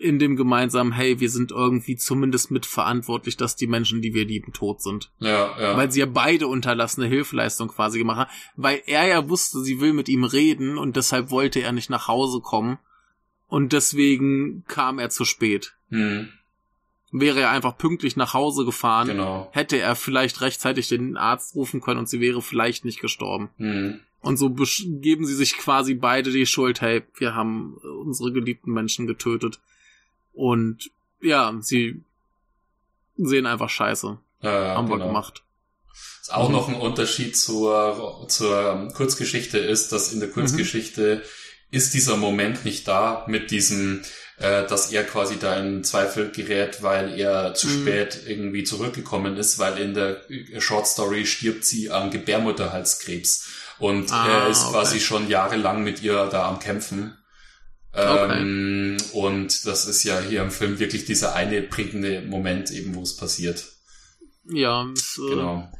Speaker 2: in dem gemeinsamen, hey, wir sind irgendwie zumindest mitverantwortlich, dass die Menschen, die wir lieben, tot sind.
Speaker 1: Ja, ja.
Speaker 2: Weil sie ja beide unterlassene Hilfeleistung quasi gemacht haben. Weil er ja wusste, sie will mit ihm reden und deshalb wollte er nicht nach Hause kommen. Und deswegen kam er zu spät.
Speaker 1: Hm.
Speaker 2: Wäre er einfach pünktlich nach Hause gefahren,
Speaker 1: genau.
Speaker 2: hätte er vielleicht rechtzeitig den Arzt rufen können und sie wäre vielleicht nicht gestorben.
Speaker 1: Hm.
Speaker 2: Und so geben sie sich quasi beide die Schuld, hey, wir haben unsere geliebten Menschen getötet. Und ja, sie sehen einfach scheiße.
Speaker 1: Ja,
Speaker 2: haben
Speaker 1: genau.
Speaker 2: wir gemacht.
Speaker 1: Was auch mhm. noch ein Unterschied zur, zur Kurzgeschichte ist, dass in der Kurzgeschichte mhm. ist dieser Moment nicht da mit diesem, äh, dass er quasi da in Zweifel gerät, weil er zu mhm. spät irgendwie zurückgekommen ist, weil in der Short Story stirbt sie an Gebärmutterhalskrebs und ah, er ist okay. quasi schon jahrelang mit ihr da am Kämpfen. Ähm, okay. Und das ist ja hier im Film wirklich dieser eine prägende Moment eben, wo es passiert.
Speaker 2: Ja, es,
Speaker 1: äh, genau.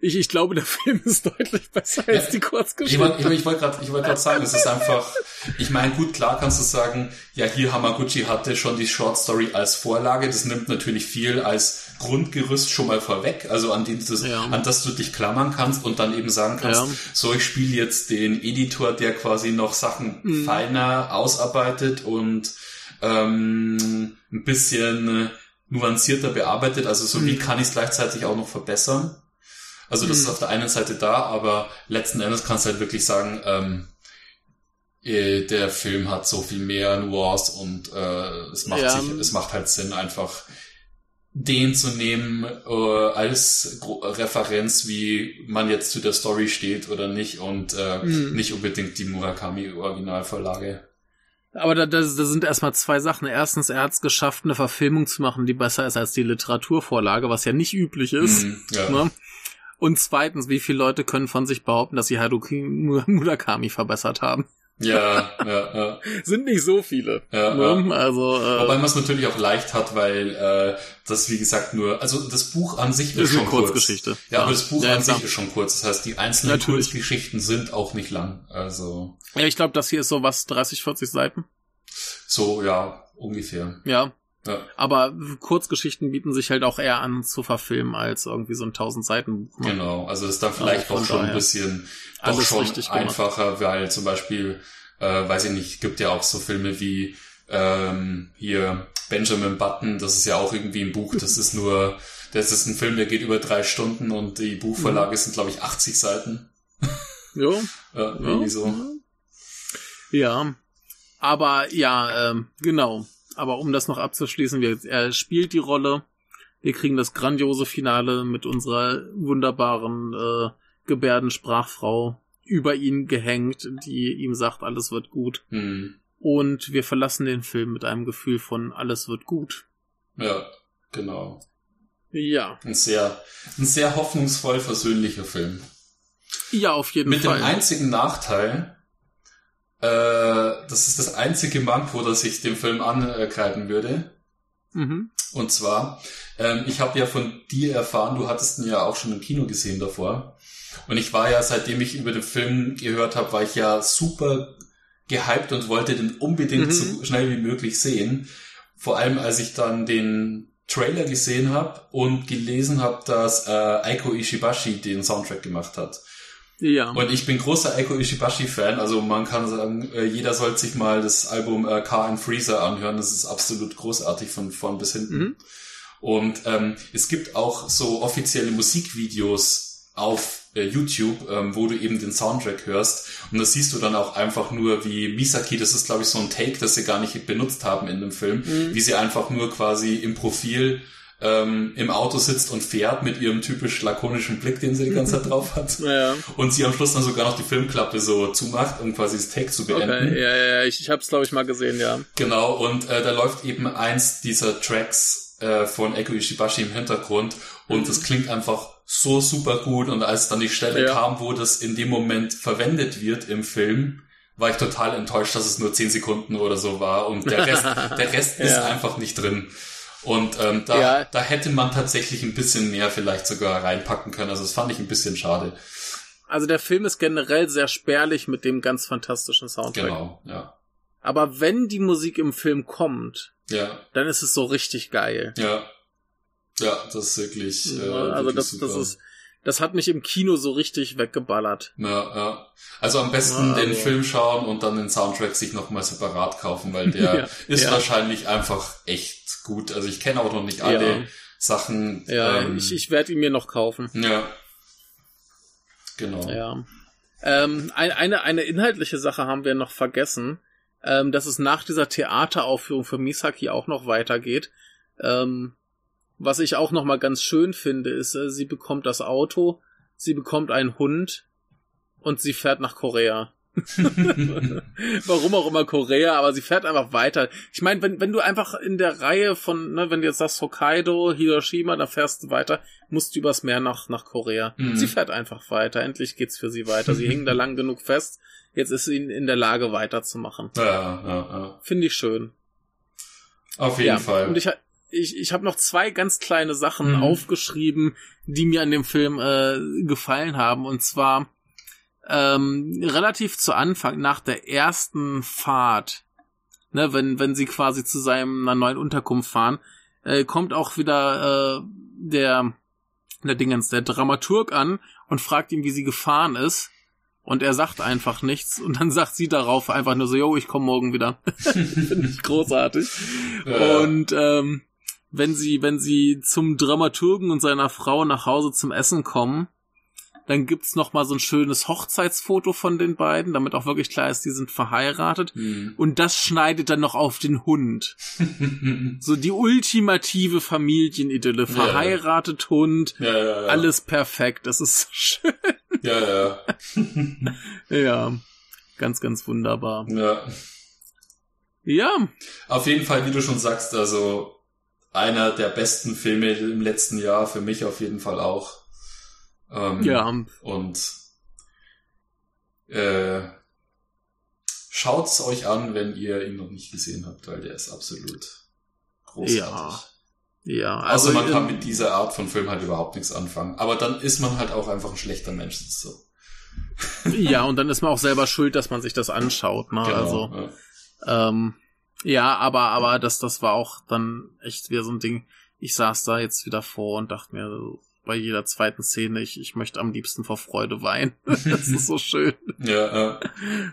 Speaker 2: ich, ich glaube, der Film ist deutlich besser ja, als die Kurzgeschichte.
Speaker 1: Ich, wollte ich, wollte gerade wollt sagen, es ist einfach, ich meine, gut, klar kannst du sagen, ja, hier Hamaguchi hatte schon die Short Story als Vorlage, das nimmt natürlich viel als Grundgerüst schon mal vorweg, also an, die, das, ja. an das du dich klammern kannst und dann eben sagen kannst, ja. so, ich spiele jetzt den Editor, der quasi noch Sachen mhm. feiner ausarbeitet und ähm, ein bisschen nuancierter bearbeitet, also so mhm. wie kann ich es gleichzeitig auch noch verbessern. Also das mhm. ist auf der einen Seite da, aber letzten Endes kannst du halt wirklich sagen, ähm, äh, der Film hat so viel mehr Nuance und äh, es macht ja. sich, es macht halt Sinn, einfach den zu nehmen äh, als Gro Referenz, wie man jetzt zu der Story steht oder nicht und äh, mhm. nicht unbedingt die Murakami Originalvorlage.
Speaker 2: Aber da, da, da sind erstmal zwei Sachen. Erstens, er hat es geschafft, eine Verfilmung zu machen, die besser ist als die Literaturvorlage, was ja nicht üblich ist. Mm, ja. ne? Und zweitens, wie viele Leute können von sich behaupten, dass sie Haruki Murakami verbessert haben?
Speaker 1: Ja, ja, ja.
Speaker 2: Sind nicht so viele.
Speaker 1: Ja, ne? ja. Also, äh, Wobei man es natürlich auch leicht hat, weil äh, das, wie gesagt, nur, also das Buch an sich ist, ist schon eine
Speaker 2: Kurzgeschichte.
Speaker 1: Kurz. Ja, ja, aber das Buch ja, an sich ist schon kurz. Das heißt, die einzelnen natürlich. Kurzgeschichten sind auch nicht lang. Also.
Speaker 2: Ja, ich glaube, das hier ist so was, 30, 40 Seiten.
Speaker 1: So, ja, ungefähr.
Speaker 2: Ja, ja. Aber Kurzgeschichten bieten sich halt auch eher an zu verfilmen als irgendwie so ein 1000 Seiten
Speaker 1: Buch. Ne? Genau, also ist dann vielleicht also auch schon ein bisschen doch schon einfacher, weil zum Beispiel, äh, weiß ich nicht, gibt ja auch so Filme wie ähm, hier Benjamin Button, das ist ja auch irgendwie ein Buch, das ist nur, das ist ein Film, der geht über drei Stunden und die Buchvorlage mhm. sind, glaube ich, 80 Seiten.
Speaker 2: Jo.
Speaker 1: ja, irgendwie so.
Speaker 2: Ja, aber ja, ähm, genau aber um das noch abzuschließen, wir, er spielt die Rolle. Wir kriegen das grandiose Finale mit unserer wunderbaren äh, Gebärdensprachfrau über ihn gehängt, die ihm sagt, alles wird gut.
Speaker 1: Mhm.
Speaker 2: Und wir verlassen den Film mit einem Gefühl von alles wird gut.
Speaker 1: Ja, genau.
Speaker 2: Ja.
Speaker 1: Ein sehr, ein sehr hoffnungsvoll versöhnlicher Film.
Speaker 2: Ja, auf jeden
Speaker 1: mit
Speaker 2: Fall.
Speaker 1: Mit dem einzigen Nachteil, äh, das ist das einzige Manko, das ich dem Film ankreiden würde.
Speaker 2: Mhm.
Speaker 1: Und zwar, ähm, ich habe ja von dir erfahren, du hattest ihn ja auch schon im Kino gesehen davor. Und ich war ja, seitdem ich über den Film gehört habe, war ich ja super gehypt und wollte den unbedingt mhm. so schnell wie möglich sehen. Vor allem, als ich dann den Trailer gesehen habe und gelesen habe, dass äh, Aiko Ishibashi den Soundtrack gemacht hat.
Speaker 2: Ja.
Speaker 1: Und ich bin großer Eiko Ishibashi-Fan, also man kann sagen, äh, jeder sollte sich mal das Album äh, Car and Freezer anhören, das ist absolut großartig von vorn bis hinten. Mhm. Und ähm, es gibt auch so offizielle Musikvideos auf äh, YouTube, ähm, wo du eben den Soundtrack hörst. Und das siehst du dann auch einfach nur, wie Misaki, das ist glaube ich so ein Take, das sie gar nicht benutzt haben in dem Film, mhm. wie sie einfach nur quasi im Profil ähm, im Auto sitzt und fährt mit ihrem typisch lakonischen Blick, den sie die ganze Zeit drauf hat.
Speaker 2: Ja.
Speaker 1: Und sie am Schluss dann sogar noch die Filmklappe so zumacht, um quasi das Take zu beenden.
Speaker 2: Okay, ja, ja, ich, ich hab's glaube ich mal gesehen, ja.
Speaker 1: Genau, und äh, da läuft eben eins dieser Tracks äh, von Eko Ishibashi im Hintergrund und mhm. das klingt einfach so super gut und als dann die Stelle ja. kam, wo das in dem Moment verwendet wird im Film, war ich total enttäuscht, dass es nur 10 Sekunden oder so war und der Rest, der Rest ja. ist einfach nicht drin. Und ähm, da, ja. da hätte man tatsächlich ein bisschen mehr vielleicht sogar reinpacken können. Also das fand ich ein bisschen schade.
Speaker 2: Also der Film ist generell sehr spärlich mit dem ganz fantastischen Soundtrack.
Speaker 1: Genau, ja.
Speaker 2: Aber wenn die Musik im Film kommt,
Speaker 1: ja.
Speaker 2: dann ist es so richtig geil.
Speaker 1: Ja. Ja, das ist wirklich. Äh,
Speaker 2: also wirklich das, super. das ist das hat mich im Kino so richtig weggeballert.
Speaker 1: Ja, ja. Also am besten ja, den also. Film schauen und dann den Soundtrack sich nochmal separat kaufen, weil der ja, ist wahrscheinlich einfach echt gut. Also ich kenne auch noch nicht alle Sachen.
Speaker 2: Ja, ähm, ich, ich werde ihn mir noch kaufen.
Speaker 1: Ja. Genau.
Speaker 2: Ja. Ähm, eine, eine inhaltliche Sache haben wir noch vergessen, ähm, dass es nach dieser Theateraufführung für Misaki auch noch weitergeht. Ähm, was ich auch noch mal ganz schön finde, ist, äh, sie bekommt das Auto, sie bekommt einen Hund und sie fährt nach Korea. Warum auch immer Korea, aber sie fährt einfach weiter. Ich meine, wenn, wenn du einfach in der Reihe von, ne, wenn du jetzt sagst Hokkaido, Hiroshima, dann fährst du weiter, musst du übers Meer nach, nach Korea. Mhm. Sie fährt einfach weiter. Endlich geht's für sie weiter. Sie hängen da lang genug fest. Jetzt ist sie in der Lage weiterzumachen.
Speaker 1: Ja, ja, ja.
Speaker 2: Finde ich schön.
Speaker 1: Auf jeden ja. Fall.
Speaker 2: Und ich, ich, ich habe noch zwei ganz kleine Sachen
Speaker 1: Mhm.
Speaker 2: aufgeschrieben, die mir an dem Film äh, gefallen haben. Und zwar ähm, relativ zu Anfang, nach der ersten Fahrt, ne, wenn, wenn sie quasi zu seiner neuen Unterkunft fahren, äh, kommt auch wieder äh, der, der Dingens, der Dramaturg an und fragt ihn, wie sie gefahren ist. Und er sagt einfach nichts. Und dann sagt sie darauf einfach nur so, yo, ich komme morgen wieder. Finde ich großartig.
Speaker 1: Ja.
Speaker 2: Und ähm, wenn sie, wenn sie zum Dramaturgen und seiner Frau nach Hause zum Essen kommen, dann gibt's noch mal so ein schönes Hochzeitsfoto von den beiden, damit auch wirklich klar ist, die sind verheiratet.
Speaker 1: Hm.
Speaker 2: Und das schneidet dann noch auf den Hund. So die ultimative Familienidylle. Verheiratet, Hund,
Speaker 1: ja, ja, ja.
Speaker 2: alles perfekt. Das ist so schön.
Speaker 1: Ja, ja.
Speaker 2: Ja, ganz, ganz wunderbar.
Speaker 1: ja.
Speaker 2: Ja,
Speaker 1: Auf jeden Fall, wie du schon sagst, also einer der besten Filme im letzten Jahr, für mich auf jeden Fall auch. Ähm,
Speaker 2: ja,
Speaker 1: Und äh, schaut's euch an, wenn ihr ihn noch nicht gesehen habt, weil der ist absolut großartig.
Speaker 2: Ja, ja.
Speaker 1: Also, man kann
Speaker 2: ähm,
Speaker 1: mit dieser Art von Film halt überhaupt nichts anfangen. Aber dann ist man halt auch einfach ein schlechter Mensch. Das ist so.
Speaker 2: Ja, und dann ist man auch selber schuld, dass man sich das anschaut. Ne?
Speaker 1: Genau.
Speaker 2: Also,
Speaker 1: ja.
Speaker 2: ähm, ja, aber, aber das, das war auch dann echt wieder so ein Ding. Ich saß da jetzt wieder vor und dachte mir so, bei jeder zweiten Szene, ich, ich möchte am liebsten vor Freude weinen. das ist so schön.
Speaker 1: ja, ja,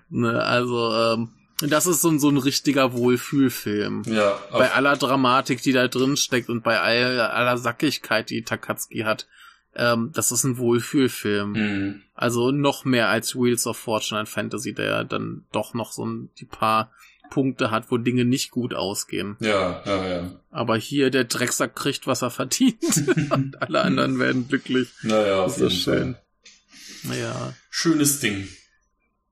Speaker 2: Ne? Also, ähm, das ist so ein, so ein richtiger Wohlfühlfilm.
Speaker 1: ja.
Speaker 2: Bei aller Dramatik, die da drin steckt und bei all, aller Sackigkeit, die Takatsuki hat, ähm, das ist ein Wohlfühlfilm.
Speaker 1: Mhm.
Speaker 2: Also noch mehr als Wheels of Fortune and Fantasy, der dann doch noch so ein, die paar Punkte hat, wo Dinge nicht gut ausgehen.
Speaker 1: Ja, ja, ja.
Speaker 2: Aber hier der Drecksack kriegt, was er verdient. und alle anderen werden glücklich.
Speaker 1: Naja,
Speaker 2: Das ist schön.
Speaker 1: Fall.
Speaker 2: Ja.
Speaker 1: Schönes Ding.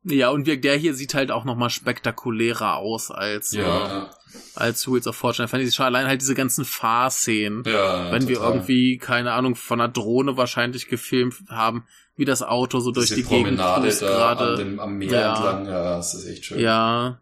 Speaker 2: Ja, und wir, der hier sieht halt auch noch mal spektakulärer aus als, äh,
Speaker 1: Ja,
Speaker 2: als Wheels of Fortune and Fantasy. Schon allein halt diese ganzen Fahrszenen.
Speaker 1: ja.
Speaker 2: wenn wir
Speaker 1: total.
Speaker 2: irgendwie, keine Ahnung, von einer Drohne wahrscheinlich gefilmt haben, wie das Auto so durch
Speaker 1: Diese
Speaker 2: die Gegend
Speaker 1: Promenade
Speaker 2: cruist
Speaker 1: da
Speaker 2: gerade.
Speaker 1: an dem, am Meer
Speaker 2: Ja.
Speaker 1: entlang, ja, das ist echt schön.
Speaker 2: Ja.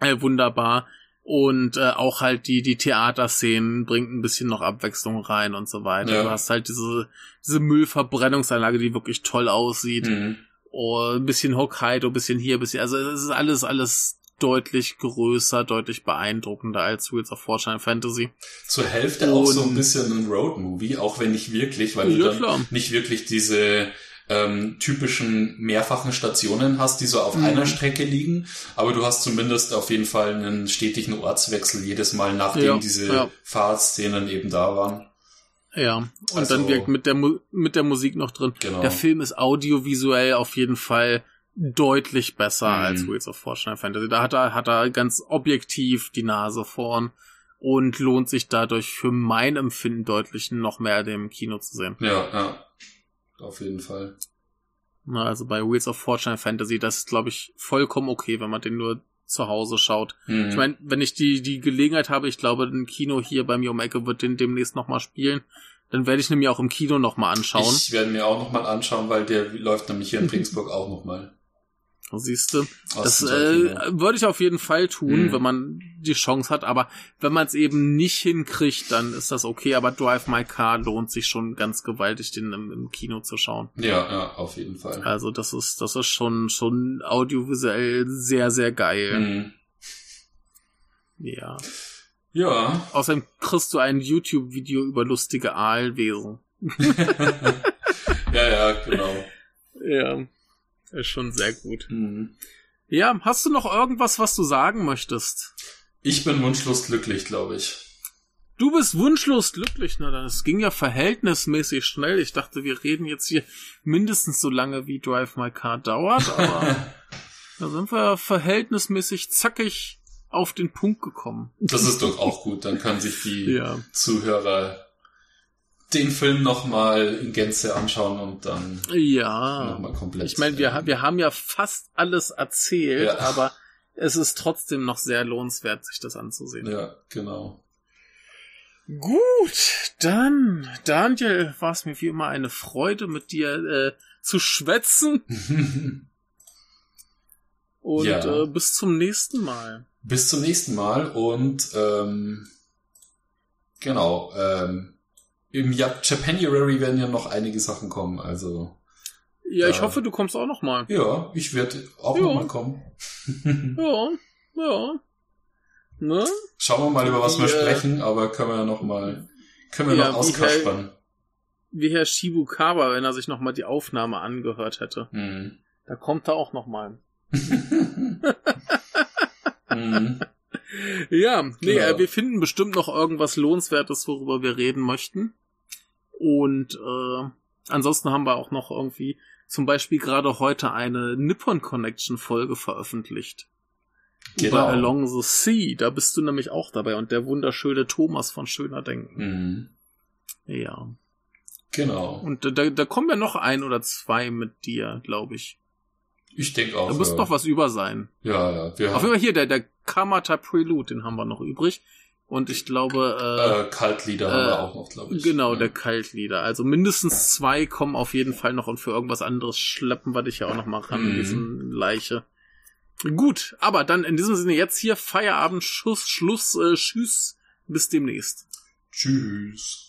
Speaker 2: Äh, wunderbar. Und äh, auch halt die, die Theaterszenen bringt ein bisschen noch Abwechslung rein und so weiter.
Speaker 1: Ja.
Speaker 2: Du hast halt diese, diese Müllverbrennungsanlage, die wirklich toll aussieht.
Speaker 1: Mhm.
Speaker 2: Oh, ein bisschen Hokkaido, ein bisschen hier, ein bisschen. Also es ist alles, alles deutlich größer, deutlich beeindruckender als Wheels of Fortune Fantasy.
Speaker 1: Zur Hälfte auch so ein
Speaker 2: Und-
Speaker 1: bisschen ein Roadmovie, auch wenn nicht wirklich, weil du
Speaker 2: Ja,
Speaker 1: dann
Speaker 2: klar.
Speaker 1: nicht wirklich diese ähm, typischen mehrfachen Stationen hast, die so auf
Speaker 2: Mhm.
Speaker 1: einer Strecke liegen, aber du hast zumindest auf jeden Fall einen stetigen Ortswechsel jedes Mal, nachdem
Speaker 2: Ja,
Speaker 1: diese
Speaker 2: ja.
Speaker 1: Fahrtszenen eben da waren.
Speaker 2: Ja, und
Speaker 1: Also-
Speaker 2: dann wirkt mit der, Mu mit der Musik noch drin.
Speaker 1: Genau.
Speaker 2: Der Film ist audiovisuell auf jeden Fall deutlich besser
Speaker 1: Mhm.
Speaker 2: als Wheels of Fortune Fantasy. Da hat er, hat er ganz objektiv die Nase vorn und lohnt sich dadurch für mein Empfinden deutlich noch mehr dem Kino zu sehen.
Speaker 1: Ja, ja. Auf jeden Fall.
Speaker 2: Na, Also bei Wheels of Fortune Fantasy, das ist, glaube ich, vollkommen okay, wenn man den nur zu Hause schaut.
Speaker 1: Mhm.
Speaker 2: Ich meine, wenn ich die, die Gelegenheit habe, ich glaube, ein Kino hier bei mir um Ecke wird den demnächst nochmal spielen, dann werde ich nämlich auch im Kino nochmal anschauen.
Speaker 1: Ich werde mir auch nochmal anschauen, weil der läuft nämlich hier in Regensburg auch nochmal.
Speaker 2: Siehst du? Das äh, würde ich auf jeden Fall tun,
Speaker 1: Mhm.
Speaker 2: wenn man die Chance hat. Aber wenn man es eben nicht hinkriegt, dann ist das okay. Aber Drive My Car lohnt sich schon ganz gewaltig, den im, im Kino zu schauen.
Speaker 1: ja, ja, auf jeden Fall.
Speaker 2: Also das ist, das ist schon, schon audiovisuell sehr, sehr geil.
Speaker 1: Mhm.
Speaker 2: Ja.
Speaker 1: Ja,
Speaker 2: Außerdem kriegst du ein YouTube-Video über lustige Aalwesen.
Speaker 1: ja, ja, genau.
Speaker 2: Ja. Ist schon sehr gut.
Speaker 1: Mhm.
Speaker 2: Ja, hast du noch irgendwas, was du sagen möchtest?
Speaker 1: Ich bin wunschlos glücklich, glaube ich.
Speaker 2: Du bist wunschlos glücklich, na dann. Es ging ja verhältnismäßig schnell. Ich dachte, wir reden jetzt hier mindestens so lange, wie Drive My Car dauert, aber da sind wir verhältnismäßig zackig auf den Punkt gekommen.
Speaker 1: Das ist doch auch gut. Dann können sich die
Speaker 2: Ja.
Speaker 1: Zuhörer den Film nochmal in Gänze anschauen und dann
Speaker 2: Ja.
Speaker 1: nochmal komplett.
Speaker 2: Ich meine, wir,
Speaker 1: äh,
Speaker 2: wir haben ja fast alles erzählt,
Speaker 1: Ja.
Speaker 2: aber es ist trotzdem noch sehr lohnenswert, sich das anzusehen.
Speaker 1: Ja, genau.
Speaker 2: Gut, dann, Daniel, war es mir wie immer eine Freude, mit dir äh, zu schwätzen. Und
Speaker 1: Ja.
Speaker 2: äh, bis zum nächsten Mal.
Speaker 1: Bis zum nächsten Mal und ähm, Genau. Ähm, Im Japanuary werden ja noch einige Sachen kommen, also.
Speaker 2: Ja, ich hoffe, du kommst auch noch mal.
Speaker 1: Ja, ich werde auch
Speaker 2: Ja.
Speaker 1: noch mal kommen.
Speaker 2: Ja, ja. Ne?
Speaker 1: Schauen wir mal, über was wir
Speaker 2: Die, äh,
Speaker 1: sprechen, aber können wir ja noch mal, können wir
Speaker 2: Ja,
Speaker 1: noch
Speaker 2: wie
Speaker 1: auskaspern.
Speaker 2: Wie Herr Shibukawa, wenn er sich noch mal die Aufnahme angehört hätte.
Speaker 1: Hm.
Speaker 2: Da kommt er auch noch mal.
Speaker 1: hm.
Speaker 2: Ja, nee,
Speaker 1: Genau.
Speaker 2: äh, wir finden bestimmt noch irgendwas Lohnenswertes, worüber wir reden möchten. Und äh, ansonsten haben wir auch noch irgendwie zum Beispiel gerade heute eine Nippon Connection Folge veröffentlicht. Über
Speaker 1: Genau.
Speaker 2: Along the Sea. Da bist du nämlich auch dabei und der wunderschöne Thomas von Schöner Denken.
Speaker 1: Hm.
Speaker 2: Ja.
Speaker 1: Genau.
Speaker 2: Und da, da kommen ja noch ein oder zwei mit dir, glaube ich.
Speaker 1: Ich denke auch.
Speaker 2: Da muss
Speaker 1: ja.
Speaker 2: doch was über sein.
Speaker 1: Ja, ja. Wir
Speaker 2: Auf
Speaker 1: haben
Speaker 2: jeden Fall hier, der, der Kamata Prelude, den haben wir noch übrig. Und ich glaube, äh,
Speaker 1: äh, Kaltlieder haben
Speaker 2: äh,
Speaker 1: wir auch noch, glaube ich.
Speaker 2: Genau,
Speaker 1: ja.
Speaker 2: der Kaltlieder. Also mindestens zwei kommen auf jeden Fall noch und für irgendwas anderes schleppen wir dich ja auch noch mal ran,
Speaker 1: Mhm.
Speaker 2: diesen Leiche. Gut, aber dann in diesem Sinne jetzt hier Feierabend, Schuss, Schluss, äh, Tschüss, bis demnächst.
Speaker 1: Tschüss.